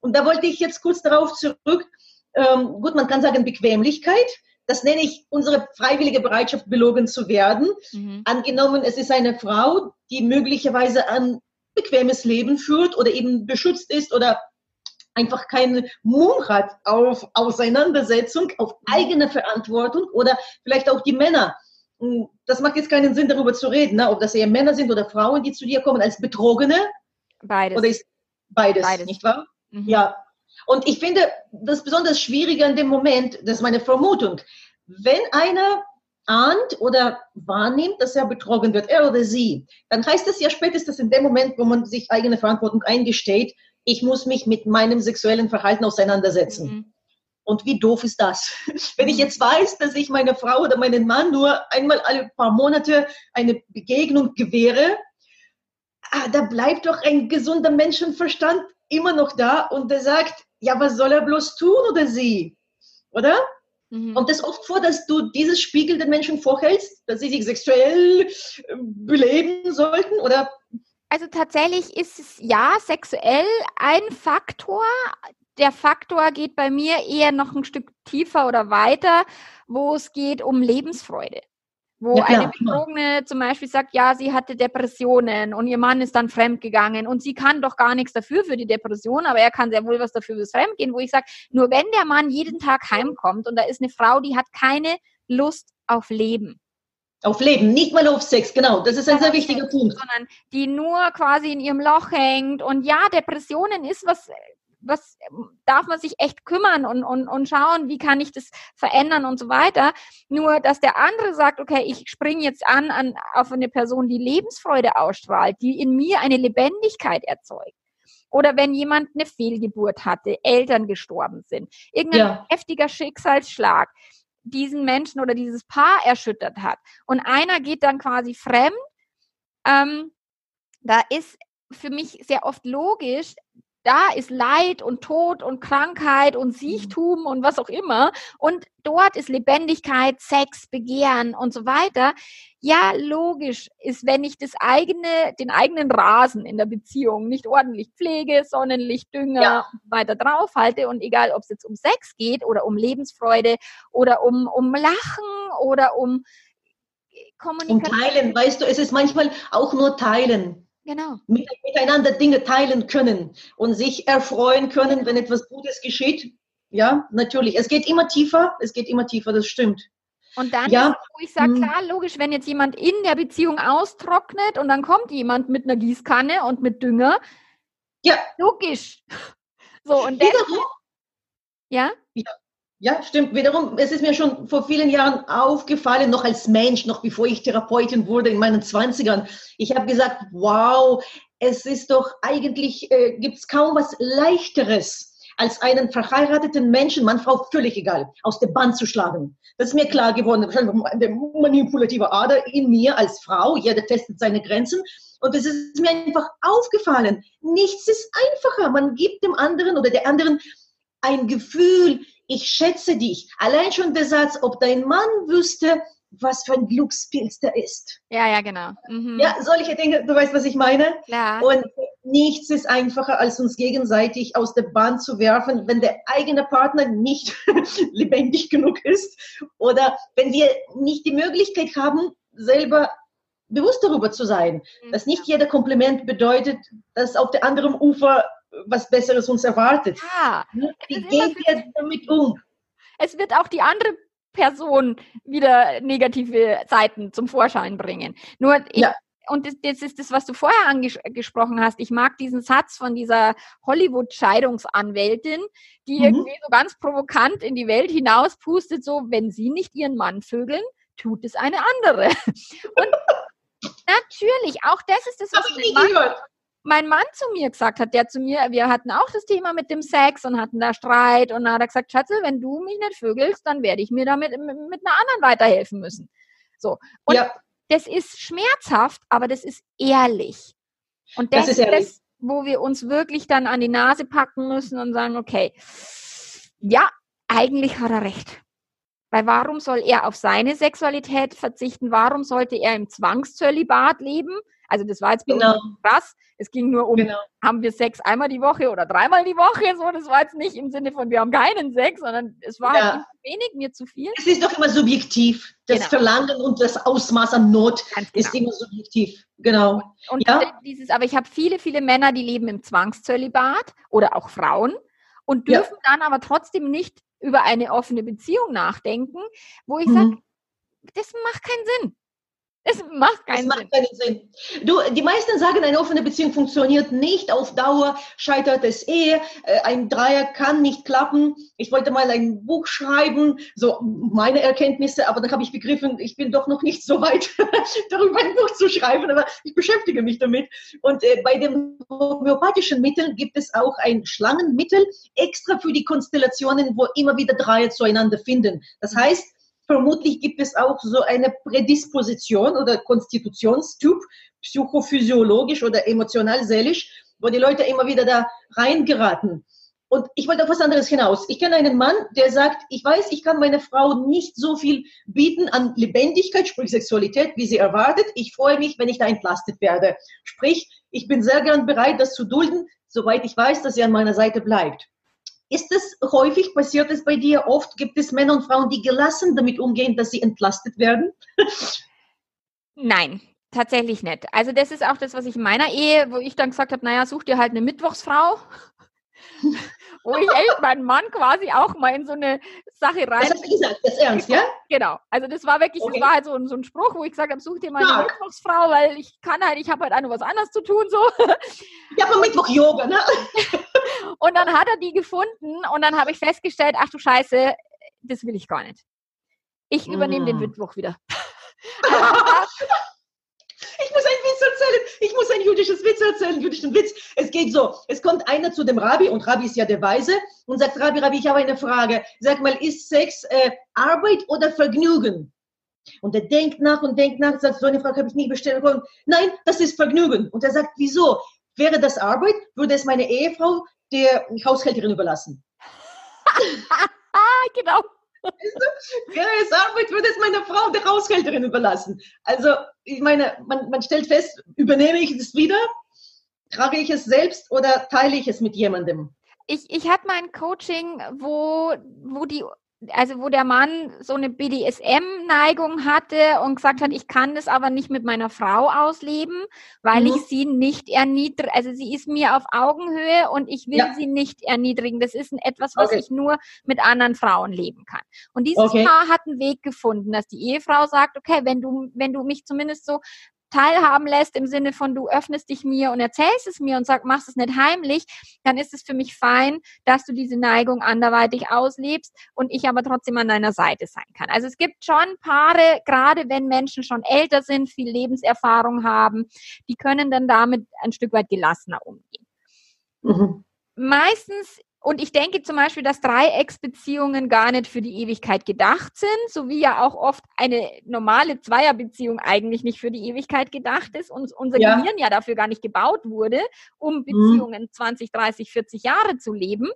Und da wollte ich jetzt kurz darauf zurück. Ähm, gut, man kann sagen Bequemlichkeit. Das nenne ich unsere freiwillige Bereitschaft, belogen zu werden. Mhm. Angenommen, es ist eine Frau, die möglicherweise ein bequemes Leben führt oder eben beschützt ist oder einfach keinen Mumm hat auf Auseinandersetzung, auf eigene Verantwortung oder vielleicht auch die Männer. Hm, Das macht jetzt keinen Sinn, darüber zu reden, ne? ob das eher Männer sind oder Frauen, die zu dir kommen als Betrogene Beides. oder ist beides, Beides. nicht wahr? Mhm. Ja. Und ich finde, das besonders Schwierige an dem Moment, das ist meine Vermutung, wenn einer ahnt oder wahrnimmt, dass er betrogen wird, er oder sie, dann heißt es ja spätestens in dem Moment, wo man sich eigene Verantwortung eingesteht, ich muss mich mit meinem sexuellen Verhalten auseinandersetzen. Mhm. Und wie doof ist das? Wenn ich jetzt weiß, dass ich meiner Frau oder meinem Mann nur einmal alle paar Monate eine Begegnung gewähre, ah, da bleibt doch ein gesunder Menschenverstand immer noch da und der sagt, ja, was soll er bloß tun oder sie? Oder? Mhm. Kommt es oft vor, dass du dieses Spiegel den Menschen vorhältst, dass sie sich sexuell äh, beleben sollten? Oder Also tatsächlich ist es ja sexuell ein Faktor. Der Faktor geht bei mir eher noch ein Stück tiefer oder weiter, wo es geht um Lebensfreude. Wo Ja, eine. Betrogene zum Beispiel sagt, ja, sie hatte Depressionen und ihr Mann ist dann fremdgegangen und sie kann doch gar nichts dafür für die Depression, aber er kann sehr wohl was dafür fürs Fremdgehen, wo ich sage, nur wenn der Mann jeden Tag heimkommt und da ist eine Frau, die hat keine Lust auf Leben, auf Leben, nicht mal auf Sex, genau. Das ist ein sehr auf wichtiger Sex. Punkt. sondern die nur quasi in ihrem Loch hängt. Und ja, Depressionen ist was, was darf man sich echt kümmern und, und, und schauen, wie kann ich das verändern und so weiter. Nur, dass der andere sagt, okay, ich springe jetzt an, an auf eine Person, die Lebensfreude ausstrahlt, die in mir eine Lebendigkeit erzeugt. Oder wenn jemand eine Fehlgeburt hatte, Eltern gestorben sind, irgendein Ja. heftiger Schicksalsschlag diesen Menschen oder dieses Paar erschüttert hat. Und einer geht dann quasi fremd, ähm, da ist für mich sehr oft logisch, da ist Leid und Tod und Krankheit und Siechtum und was auch immer. Und dort ist Lebendigkeit, Sex, Begehren und so weiter. Ja, logisch ist, wenn ich das eigene, den eigenen Rasen in der Beziehung nicht ordentlich pflege, Sonnenlicht, Dünger Ja. weiter draufhalte und egal, ob es jetzt um Sex geht oder um Lebensfreude oder um, um Lachen oder um Und Kommunikation. teilen, weißt du, es ist manchmal auch nur teilen. Genau. mit- miteinander Dinge teilen können und sich erfreuen können, wenn etwas Gutes geschieht. Ja, natürlich. Es geht immer tiefer, es geht immer tiefer, das stimmt. Und dann, Ja. ist, wo ich sage, Hm. klar, logisch, wenn jetzt jemand in der Beziehung austrocknet und dann kommt jemand mit einer Gießkanne und mit Dünger, Ja, logisch. So, und dann, wiederum, ja, ja, stimmt. Wiederum, es ist mir schon vor vielen Jahren aufgefallen, noch als Mensch, noch bevor ich Therapeutin wurde in meinen Zwanzigern. Ich habe gesagt, wow, es ist doch eigentlich, äh, gibt es kaum was Leichteres, als einen verheirateten Menschen, Mann, Frau, völlig egal, aus der Bahn zu schlagen. Das ist mir klar geworden, eine manipulative Ader in mir als Frau, jeder testet seine Grenzen. Und es ist mir einfach aufgefallen, nichts ist einfacher. Man gibt dem anderen oder der anderen ein Gefühl, ich schätze dich. Allein schon der Satz, ob dein Mann wüsste, was für ein Glückspilz der ist. Ja, ja, genau. Mhm. Ja, solche Dinge, du weißt, was ich meine? Ja. Und nichts ist einfacher, als uns gegenseitig aus der Bahn zu werfen, wenn der eigene Partner nicht lebendig genug ist oder wenn wir nicht die Möglichkeit haben, selber bewusst darüber zu sein, mhm. dass nicht jeder Kompliment bedeutet, dass auf der anderen Ufer was Besseres uns erwartet. Ja. Wie gehen wir damit um? Es wird auch die andere Person wieder negative Seiten zum Vorschein bringen. Nur ich, ja. und das, das, ist das, was du vorher angesprochen hast. Ich mag diesen Satz von dieser Hollywood-Scheidungsanwältin, die mhm. irgendwie so ganz provokant in die Welt hinaus pustet, so, wenn sie nicht ihren Mann vögeln, tut es eine andere. Und natürlich, auch das ist das, was ich mein Mann, mein Mann zu mir gesagt hat, der zu mir, wir hatten auch das Thema mit dem Sex und hatten da Streit und dann hat er gesagt, Schatzel, wenn du mich nicht vögelst, dann werde ich mir damit mit einer anderen weiterhelfen müssen. So. Und ja. das ist schmerzhaft, aber das ist ehrlich. Und das, das ist ehrlich. das, wo wir uns wirklich dann an die Nase packen müssen und sagen, okay, ja, eigentlich hat er recht. Weil warum soll er auf seine Sexualität verzichten? Warum sollte er im Zwangszölibat leben? Also das war jetzt genau. krass. Es ging nur um, genau. haben wir Sex einmal die Woche oder dreimal die Woche? So, das war jetzt nicht im Sinne von, wir haben keinen Sex, sondern es war ja. halt wenig, mir zu viel. Es ist doch immer subjektiv. Das genau. Verlangen und das Ausmaß an Not genau. ist immer subjektiv. Genau. Und, und ja? dieses, aber ich habe viele, viele Männer, die leben im Zwangszölibat oder auch Frauen und dürfen ja. dann aber trotzdem nicht über eine offene Beziehung nachdenken, wo ich mhm. sage, das macht keinen Sinn. Es macht keinen, das macht keinen Sinn. Du, die meisten sagen, eine offene Beziehung funktioniert nicht. Auf Dauer scheitert es eh. Äh, ein Dreier kann nicht klappen. Ich wollte mal ein Buch schreiben, so meine Erkenntnisse, aber dann habe ich begriffen, ich bin doch noch nicht so weit, darüber ein Buch zu schreiben, aber ich beschäftige mich damit. Und äh, bei den homöopathischen Mitteln gibt es auch ein Schlangenmittel, extra für die Konstellationen, wo immer wieder Dreier zueinander finden. Das heißt, Vermutlich gibt es auch so eine Prädisposition oder Konstitutionstyp, psychophysiologisch oder emotional-seelisch, wo die Leute immer wieder da reingeraten. Und ich wollte auf was anderes hinaus. Ich kenne einen Mann, der sagt, ich weiß, ich kann meiner Frau nicht so viel bieten an Lebendigkeit, sprich Sexualität, wie sie erwartet. Ich freue mich, wenn ich da entlastet werde. Sprich, ich bin sehr gern bereit, das zu dulden, soweit ich weiß, dass sie an meiner Seite bleibt. Ist es häufig, passiert es bei dir oft, gibt es Männer und Frauen, die gelassen damit umgehen, dass sie entlastet werden? Nein, tatsächlich nicht. Also das ist auch das, was ich in meiner Ehe, wo ich dann gesagt habe, naja, such dir halt eine Mittwochsfrau. wo ich echt meinen Mann quasi auch mal in so eine Sache rein. Das hast du gesagt, das ist ernst, ja? Genau. Also das war wirklich, okay. das war halt so, so, ein Spruch, wo ich gesagt habe, such dir mal eine Stark. Mittwochsfrau, weil ich kann halt, ich habe halt auch noch was anderes zu tun, so. Ja, aber Mittwoch Yoga, ne? und dann hat er die gefunden und dann habe ich festgestellt, ach du Scheiße, das will ich gar nicht. Ich übernehme mm. den Mittwoch wieder. Ich muss einen Witz erzählen. Ich muss ein jüdisches Witz erzählen, jüdischen Witz. Es geht so. Es kommt einer zu dem Rabbi und Rabbi ist ja der Weise und sagt, Rabbi, Rabbi, ich habe eine Frage. Sag mal, ist Sex äh, Arbeit oder Vergnügen? Und er denkt nach und denkt nach sagt, so eine Frage habe ich nie bestellen können. Nein, das ist Vergnügen. Und er sagt, wieso? Wäre das Arbeit, würde es meine Ehefrau der Haushälterin überlassen. genau. Wäre es Arbeit, würde es meiner Frau, der Haushälterin, überlassen. Also, ich meine, man, man stellt fest, übernehme ich es wieder, trage ich es selbst oder teile ich es mit jemandem? Ich, ich hatte mal ein Coaching, wo, wo die also wo der Mann so eine BDSM-Neigung hatte und gesagt hat, ich kann das aber nicht mit meiner Frau ausleben, weil mhm. ich sie nicht erniedrige. Also sie ist mir auf Augenhöhe und ich will ja. sie nicht erniedrigen. Das ist etwas, was okay. ich nur mit anderen Frauen leben kann. Und dieses okay. Paar hat einen Weg gefunden, dass die Ehefrau sagt, okay, wenn du, wenn du mich zumindest so teilhaben lässt im Sinne von du öffnest dich mir und erzählst es mir und sag, machst es nicht heimlich, dann ist es für mich fein, dass du diese Neigung anderweitig auslebst und ich aber trotzdem an deiner Seite sein kann. Also es gibt schon Paare, gerade wenn Menschen schon älter sind, viel Lebenserfahrung haben, die können dann damit ein Stück weit gelassener umgehen. Mhm. Meistens und ich denke zum Beispiel, dass Dreiecksbeziehungen gar nicht für die Ewigkeit gedacht sind, so wie ja auch oft eine normale Zweierbeziehung eigentlich nicht für die Ewigkeit gedacht ist und unser ja. Gehirn ja dafür gar nicht gebaut wurde, um mhm. Beziehungen mhm. 20, 30, 40 Jahre zu leben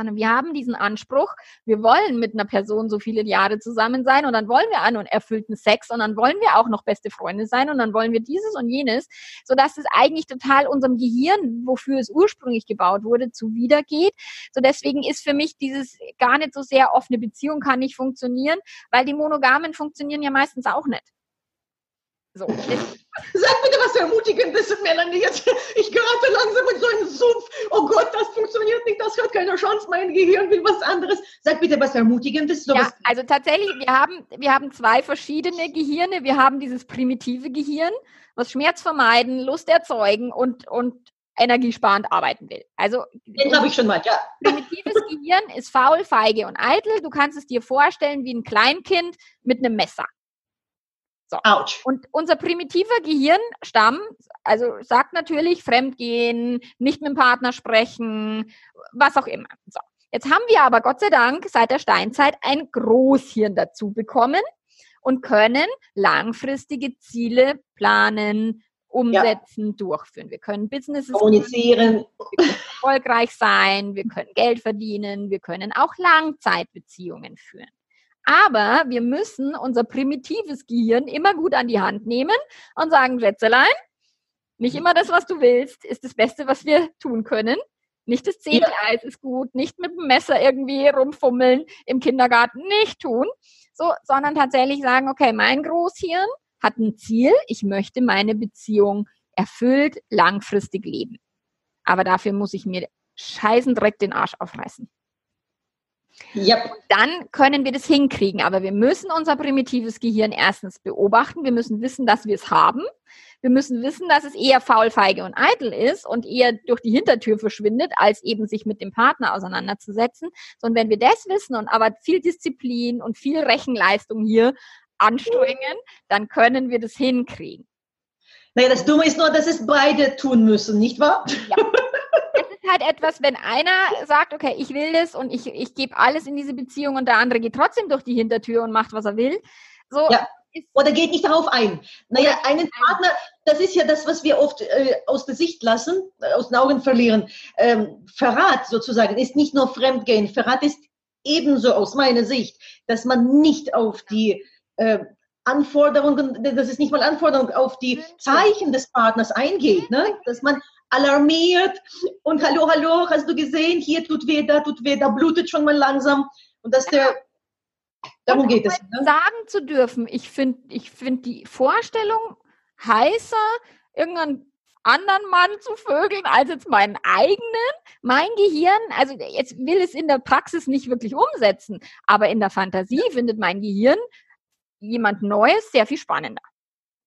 sondern wir haben diesen Anspruch, wir wollen mit einer Person so viele Jahre zusammen sein und dann wollen wir einen erfüllten Sex und dann wollen wir auch noch beste Freunde sein und dann wollen wir dieses und jenes, sodass es eigentlich total unserem Gehirn, wofür es ursprünglich gebaut wurde, zuwidergeht. So deswegen ist für mich dieses gar nicht so sehr offene Beziehung kann nicht funktionieren, weil die Monogamen funktionieren ja meistens auch nicht. So. Sag bitte was Ermutigendes, Melanie. Jetzt, ich gerate langsam in so einen Sumpf. Oh Gott, das funktioniert nicht, das hat keine Chance. Mein Gehirn will was anderes. Sag bitte was Ermutigendes. So ja, also tatsächlich, wir haben, wir haben zwei verschiedene Gehirne. Wir haben dieses primitive Gehirn, was Schmerz vermeiden, Lust erzeugen und, und energiesparend arbeiten will. Also den habe ich schon mal, ja. Primitives Gehirn ist faul, feige und eitel. Du kannst es dir vorstellen wie ein Kleinkind mit einem Messer. So. Ouch. Und unser primitiver Gehirnstamm, also sagt natürlich Fremdgehen, nicht mit dem Partner sprechen, was auch immer. So. Jetzt haben wir aber Gott sei Dank seit der Steinzeit ein Großhirn dazu bekommen und können langfristige Ziele planen, umsetzen, ja. durchführen. Wir können Businesses kommunizieren, erfolgreich sein, wir können Geld verdienen, wir können auch Langzeitbeziehungen führen. Aber wir müssen unser primitives Gehirn immer gut an die Hand nehmen und sagen, Schätzelein, nicht immer das, was du willst, ist das Beste, was wir tun können. Nicht das zehnte ja. Ist gut, nicht mit dem Messer irgendwie rumfummeln im Kindergarten, nicht tun. So, sondern tatsächlich sagen, okay, mein Großhirn hat ein Ziel, ich möchte meine Beziehung erfüllt langfristig leben. Aber dafür muss ich mir scheißen Dreck den Arsch aufreißen. Yep. Dann können wir das hinkriegen. Aber wir müssen unser primitives Gehirn erstens beobachten. Wir müssen wissen, dass wir es haben. Wir müssen wissen, dass es eher faul, feige und eitel ist und eher durch die Hintertür verschwindet, als eben sich mit dem Partner auseinanderzusetzen. Und wenn wir das wissen und aber viel Disziplin und viel Rechenleistung hier anstrengen, dann können wir das hinkriegen. Naja, das Dumme ist nur, dass es beide tun müssen, nicht wahr? Ja. Halt etwas, wenn einer sagt, okay, ich will das und ich, ich gebe alles in diese Beziehung und der andere geht trotzdem durch die Hintertür und macht, was er will. So, ja. Oder geht nicht darauf ein. Naja, einen Partner, das ist ja das, was wir oft äh, aus der Sicht lassen, äh, aus den Augen verlieren. Ähm, Verrat sozusagen ist nicht nur Fremdgehen. Verrat ist ebenso aus meiner Sicht, dass man nicht auf die äh, Anforderungen, das ist nicht mal Anforderung, auf die Zeichen des Partners eingeht, ne? dass man alarmiert und hallo, hallo, hast du gesehen, hier tut weh, da tut weh, da blutet schon mal langsam und dass der, darum geht es. Ne? Sagen zu dürfen, ich finde ich find die Vorstellung heißer, irgendeinen anderen Mann zu vögeln als jetzt meinen eigenen. Mein Gehirn, also jetzt will es in der Praxis nicht wirklich umsetzen, aber in der Fantasie findet mein Gehirn jemand Neues sehr viel spannender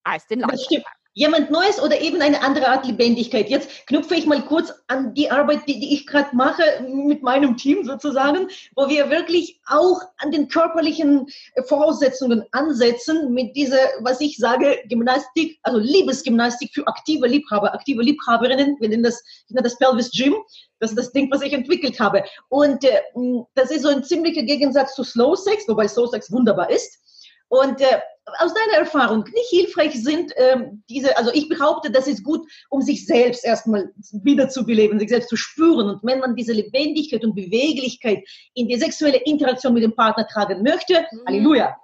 als den Landschaftspark jemand Neues oder eben eine andere Art Lebendigkeit. Jetzt knüpfe ich mal kurz an die Arbeit, die, die ich gerade mache mit meinem Team sozusagen, wo wir wirklich auch an den körperlichen Voraussetzungen ansetzen mit dieser, was ich sage, Gymnastik, also Liebesgymnastik für aktive Liebhaber, aktive Liebhaberinnen. Wir nennen das, ich nenne das Pelvis Gym. Das ist das Ding, was ich entwickelt habe. Und äh, das ist so ein ziemlicher Gegensatz zu Slow Sex, wobei Slow Sex wunderbar ist. Und äh, aus deiner Erfahrung, nicht hilfreich sind ähm, diese, also ich behaupte, das ist gut, um sich selbst erstmal wiederzubeleben, sich selbst zu spüren. Und wenn man diese Lebendigkeit und Beweglichkeit in die sexuelle Interaktion mit dem Partner tragen möchte, mhm. Halleluja.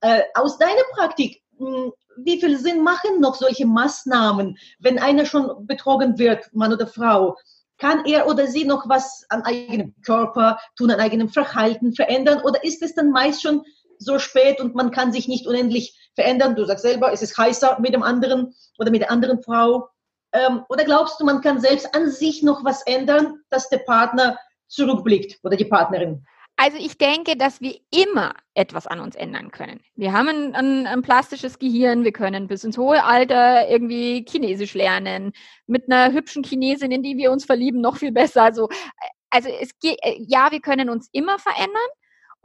Äh, aus deiner Praktik, mh, hm, wie viel Sinn machen noch solche Maßnahmen, wenn einer schon betrogen wird, Mann oder Frau? Kann er oder sie noch was an eigenem Körper tun, an eigenem Verhalten verändern? Oder ist es dann meist schon so spät und man kann sich nicht unendlich verändern. Du sagst selber, es ist heißer mit dem anderen oder mit der anderen Frau. Ähm, oder glaubst du, man kann selbst an sich noch was ändern, dass der Partner zurückblickt oder die Partnerin? Also ich denke, dass wir immer etwas an uns ändern können. Wir haben ein, ein, ein, plastisches Gehirn, wir können bis ins hohe Alter irgendwie Chinesisch lernen, mit einer hübschen Chinesin, in die wir uns verlieben, noch viel besser. Also, also es geht, ja, wir können uns immer verändern.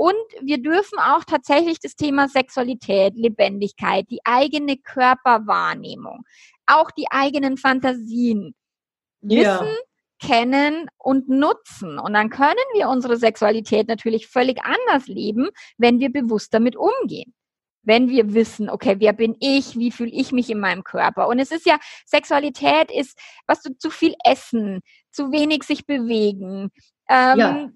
Und wir dürfen auch tatsächlich das Thema Sexualität, Lebendigkeit, die eigene Körperwahrnehmung, auch die eigenen Fantasien ja. wissen, kennen und nutzen. Und dann können wir unsere Sexualität natürlich völlig anders leben, wenn wir bewusst damit umgehen. Wenn wir wissen, okay, wer bin ich, wie fühle ich mich in meinem Körper? Und es ist ja, Sexualität ist, was du zu viel essen, zu wenig sich bewegen, Ähm, ja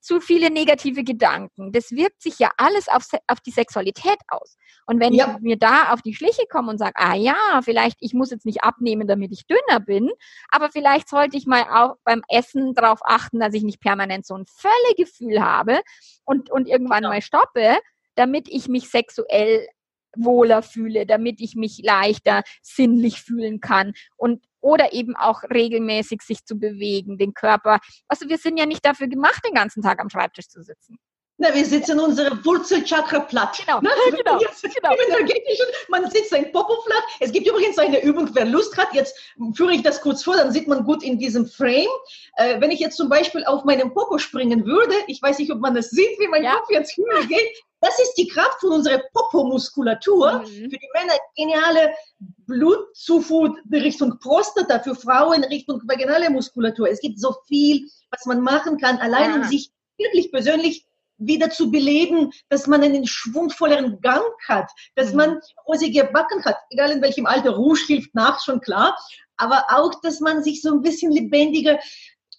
zu viele negative Gedanken. Das wirkt sich ja alles auf, auf die Sexualität aus. Und wenn ja. ich mir da auf die Schliche komme und sage, ah ja, vielleicht ich muss jetzt nicht abnehmen, damit ich dünner bin, aber vielleicht sollte ich mal auch beim Essen darauf achten, dass ich nicht permanent so ein Völlegefühl habe und, und irgendwann ja. mal stoppe, damit ich mich sexuell wohler fühle, damit ich mich leichter sinnlich fühlen kann und oder eben auch regelmäßig sich zu bewegen, den Körper. Also wir sind ja nicht dafür gemacht, den ganzen Tag am Schreibtisch zu sitzen. Na, wir sitzen unsere Wurzelchakra platt. Genau, ne? genau, genau. Man sitzt sein Popo flatt. Es gibt übrigens eine Übung, wer Lust hat, jetzt führe ich das kurz vor, dann sieht man gut in diesem Frame. Äh, wenn ich jetzt zum Beispiel auf meinem Popo springen würde, ich weiß nicht, ob man das sieht, wie mein ja. Kopf jetzt höher geht, das ist die Kraft von unserer Popomuskulatur. Mhm. Für die Männer geniale Blutzufuhr Richtung Prostata, für Frauen Richtung vaginale Muskulatur. Es gibt so viel, was man machen kann, allein ja. um sich wirklich persönlich wieder zu beleben, dass man einen schwungvolleren Gang hat, dass mhm. man rosige Backen hat, egal in welchem Alter, Rouge hilft nach, schon klar, aber auch, dass man sich so ein bisschen lebendiger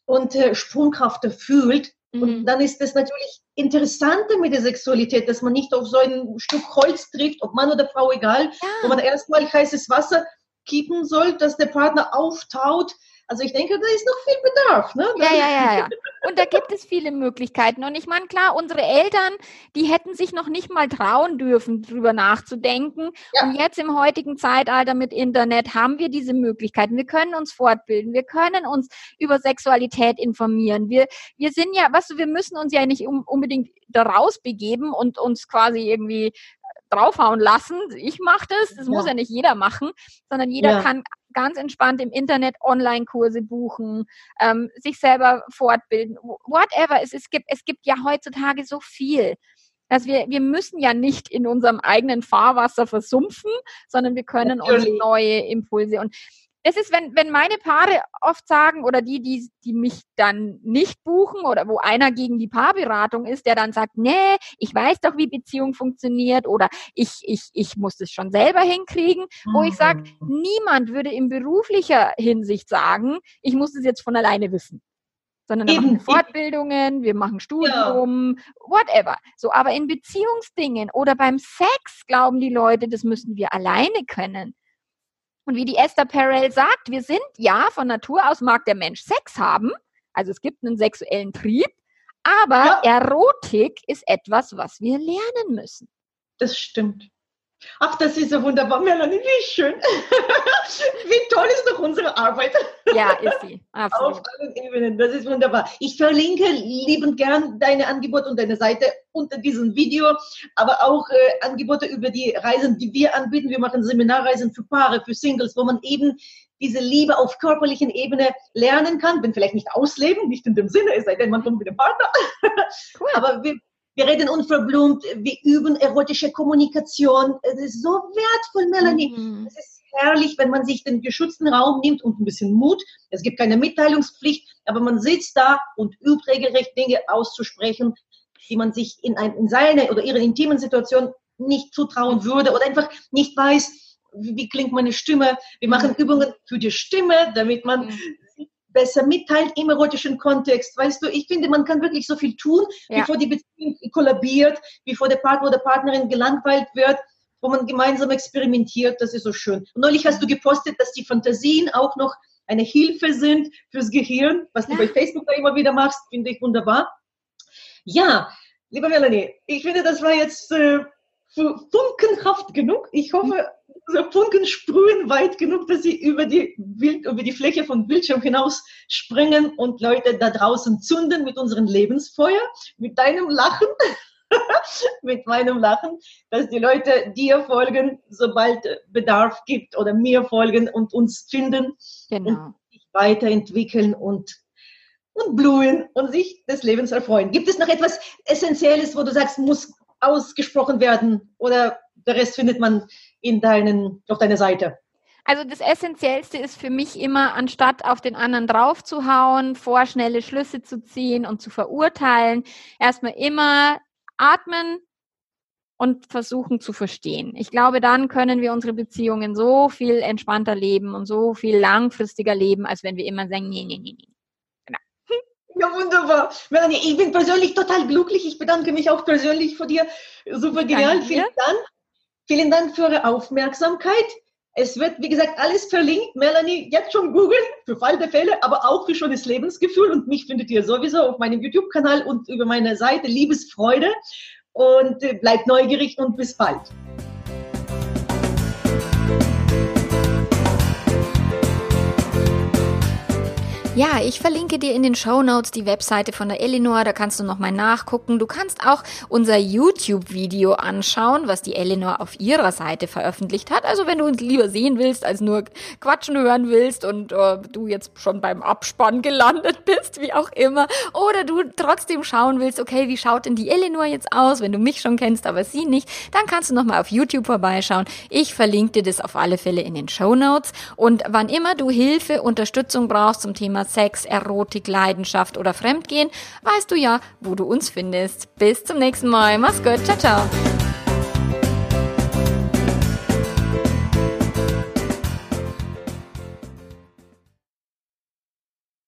und äh, sprunghafter fühlt. Mhm. Und dann ist das natürlich Interessante mit der Sexualität, dass man nicht auf so ein Stück Holz trifft, ob Mann oder Frau, egal, ja. wo man erstmal heißes Wasser kippen soll, dass der Partner auftaut, also ich denke, da ist noch viel Bedarf. Ne? Ja, ja, ja, ja. Und da gibt es viele Möglichkeiten. Und ich meine, klar, unsere Eltern, die hätten sich noch nicht mal trauen dürfen, drüber nachzudenken. Ja. Und jetzt im heutigen Zeitalter mit Internet haben wir diese Möglichkeiten. Wir können uns fortbilden. Wir können uns über Sexualität informieren. Wir, wir sind ja, weißt du, wir müssen uns ja nicht unbedingt daraus begeben und uns quasi irgendwie draufhauen lassen. Ich mache das, das ja. muss ja nicht jeder machen, sondern jeder ja. kann ganz entspannt im Internet Online-Kurse buchen, ähm, sich selber fortbilden, whatever. Es, es, gibt, es gibt ja heutzutage so viel. Dass wir, wir müssen ja nicht in unserem eigenen Fahrwasser versumpfen, sondern wir können uns neue Impulse und das ist, wenn, wenn meine Paare oft sagen oder die, die, die mich dann nicht buchen oder wo einer gegen die Paarberatung ist, der dann sagt, nee, ich weiß doch, wie Beziehung funktioniert oder ich, ich, ich muss es schon selber hinkriegen, wo ich sage, mhm. niemand würde in beruflicher Hinsicht sagen, ich muss es jetzt von alleine wissen sondern da machen wir Fortbildungen, wir machen Studium, ja. whatever. So, aber in Beziehungsdingen oder beim Sex glauben die Leute, das müssen wir alleine können. Und wie die Esther Perel sagt, wir sind ja von Natur aus mag der Mensch Sex haben, also es gibt einen sexuellen Trieb, aber ja. Erotik ist etwas, was wir lernen müssen. Das stimmt. Ach, das ist ja wunderbar, Melanie, wie schön. wie toll ist doch unsere Arbeit. Ja, ist sie. Absolut. Auf allen Ebenen, das ist wunderbar. Ich verlinke liebend gern deine Angebote und deine Seite unter diesem Video, aber auch äh, Angebote über die Reisen, die wir anbieten. Wir machen Seminarreisen für Paare, für Singles, wo man eben diese Liebe auf körperlichen Ebene lernen kann, wenn vielleicht nicht ausleben, nicht in dem Sinne, es sei denn, man kommt mit dem Partner. Cool. Aber wir, wir reden unverblumt, wir üben erotische Kommunikation. Es ist so wertvoll, Melanie. Mhm. Es ist herrlich, wenn man sich den geschützten Raum nimmt und ein bisschen Mut. Es gibt keine Mitteilungspflicht, aber man sitzt da und übt regelrecht Dinge auszusprechen, die man sich in, ein, in seiner oder ihrer intimen Situation nicht zutrauen würde oder einfach nicht weiß, wie, wie klingt meine Stimme. Wir machen mhm. Übungen für die Stimme, damit man mhm besser mitteilt im erotischen Kontext. Weißt du, ich finde, man kann wirklich so viel tun, ja. bevor die Beziehung kollabiert, bevor der Partner oder Partnerin gelangweilt wird, wo man gemeinsam experimentiert. Das ist so schön. Und neulich hast du gepostet, dass die Fantasien auch noch eine Hilfe sind fürs Gehirn, was du bei Facebook da immer wieder machst, finde ich wunderbar. Ja, liebe Melanie, ich finde, das war jetzt äh, funkenhaft genug. Ich hoffe, so Funken sprühen weit genug, dass sie über die, Bild, über die Fläche vom Bildschirm hinaus springen und Leute da draußen zünden mit unserem Lebensfeuer, mit deinem Lachen, mit meinem Lachen, dass die Leute dir folgen, sobald Bedarf gibt oder mir folgen und uns finden genau. und sich weiterentwickeln und und blühen und sich des Lebens erfreuen. Gibt es noch etwas Essentielles, wo du sagst, muss ausgesprochen werden oder der Rest findet man in deinen, auf deiner Seite? Also das Essentiellste ist für mich immer, anstatt auf den anderen draufzuhauen, vorschnelle Schlüsse zu ziehen und zu verurteilen, erstmal immer atmen und versuchen zu verstehen. Ich glaube, dann können wir unsere Beziehungen so viel entspannter leben und so viel langfristiger leben, als wenn wir immer sagen, nee, nee, nee, nee. Ja, wunderbar. Melanie, ich bin persönlich total glücklich. Ich bedanke mich auch persönlich für dir. Super genial. Vielen Dank. Vielen Dank für eure Aufmerksamkeit. Es wird, wie gesagt, alles verlinkt. Melanie, jetzt schon googeln für Fall der Fälle, aber auch für schönes Lebensgefühl. Und mich findet ihr sowieso auf meinem YouTube-Kanal und über meine Seite Liebesfreude. Und äh, bleibt neugierig und bis bald. Ja, ich verlinke dir in den Show Notes die Webseite von der Elinor, da kannst du nochmal nachgucken. Du kannst auch unser YouTube-Video anschauen, was die Elinor auf ihrer Seite veröffentlicht hat. Also wenn du uns lieber sehen willst, als nur quatschen hören willst und äh, du jetzt schon beim Abspann gelandet bist, wie auch immer, oder du trotzdem schauen willst, okay, wie schaut denn die Elinor jetzt aus, wenn du mich schon kennst, aber sie nicht, dann kannst du nochmal auf YouTube vorbeischauen. Ich verlinke dir das auf alle Fälle in den Show Notes. Und wann immer du Hilfe, Unterstützung brauchst zum Sex, Erotik, Leidenschaft oder Fremdgehen, weißt du ja, wo du uns findest. Bis zum nächsten Mal. Mach's gut. Ciao, ciao.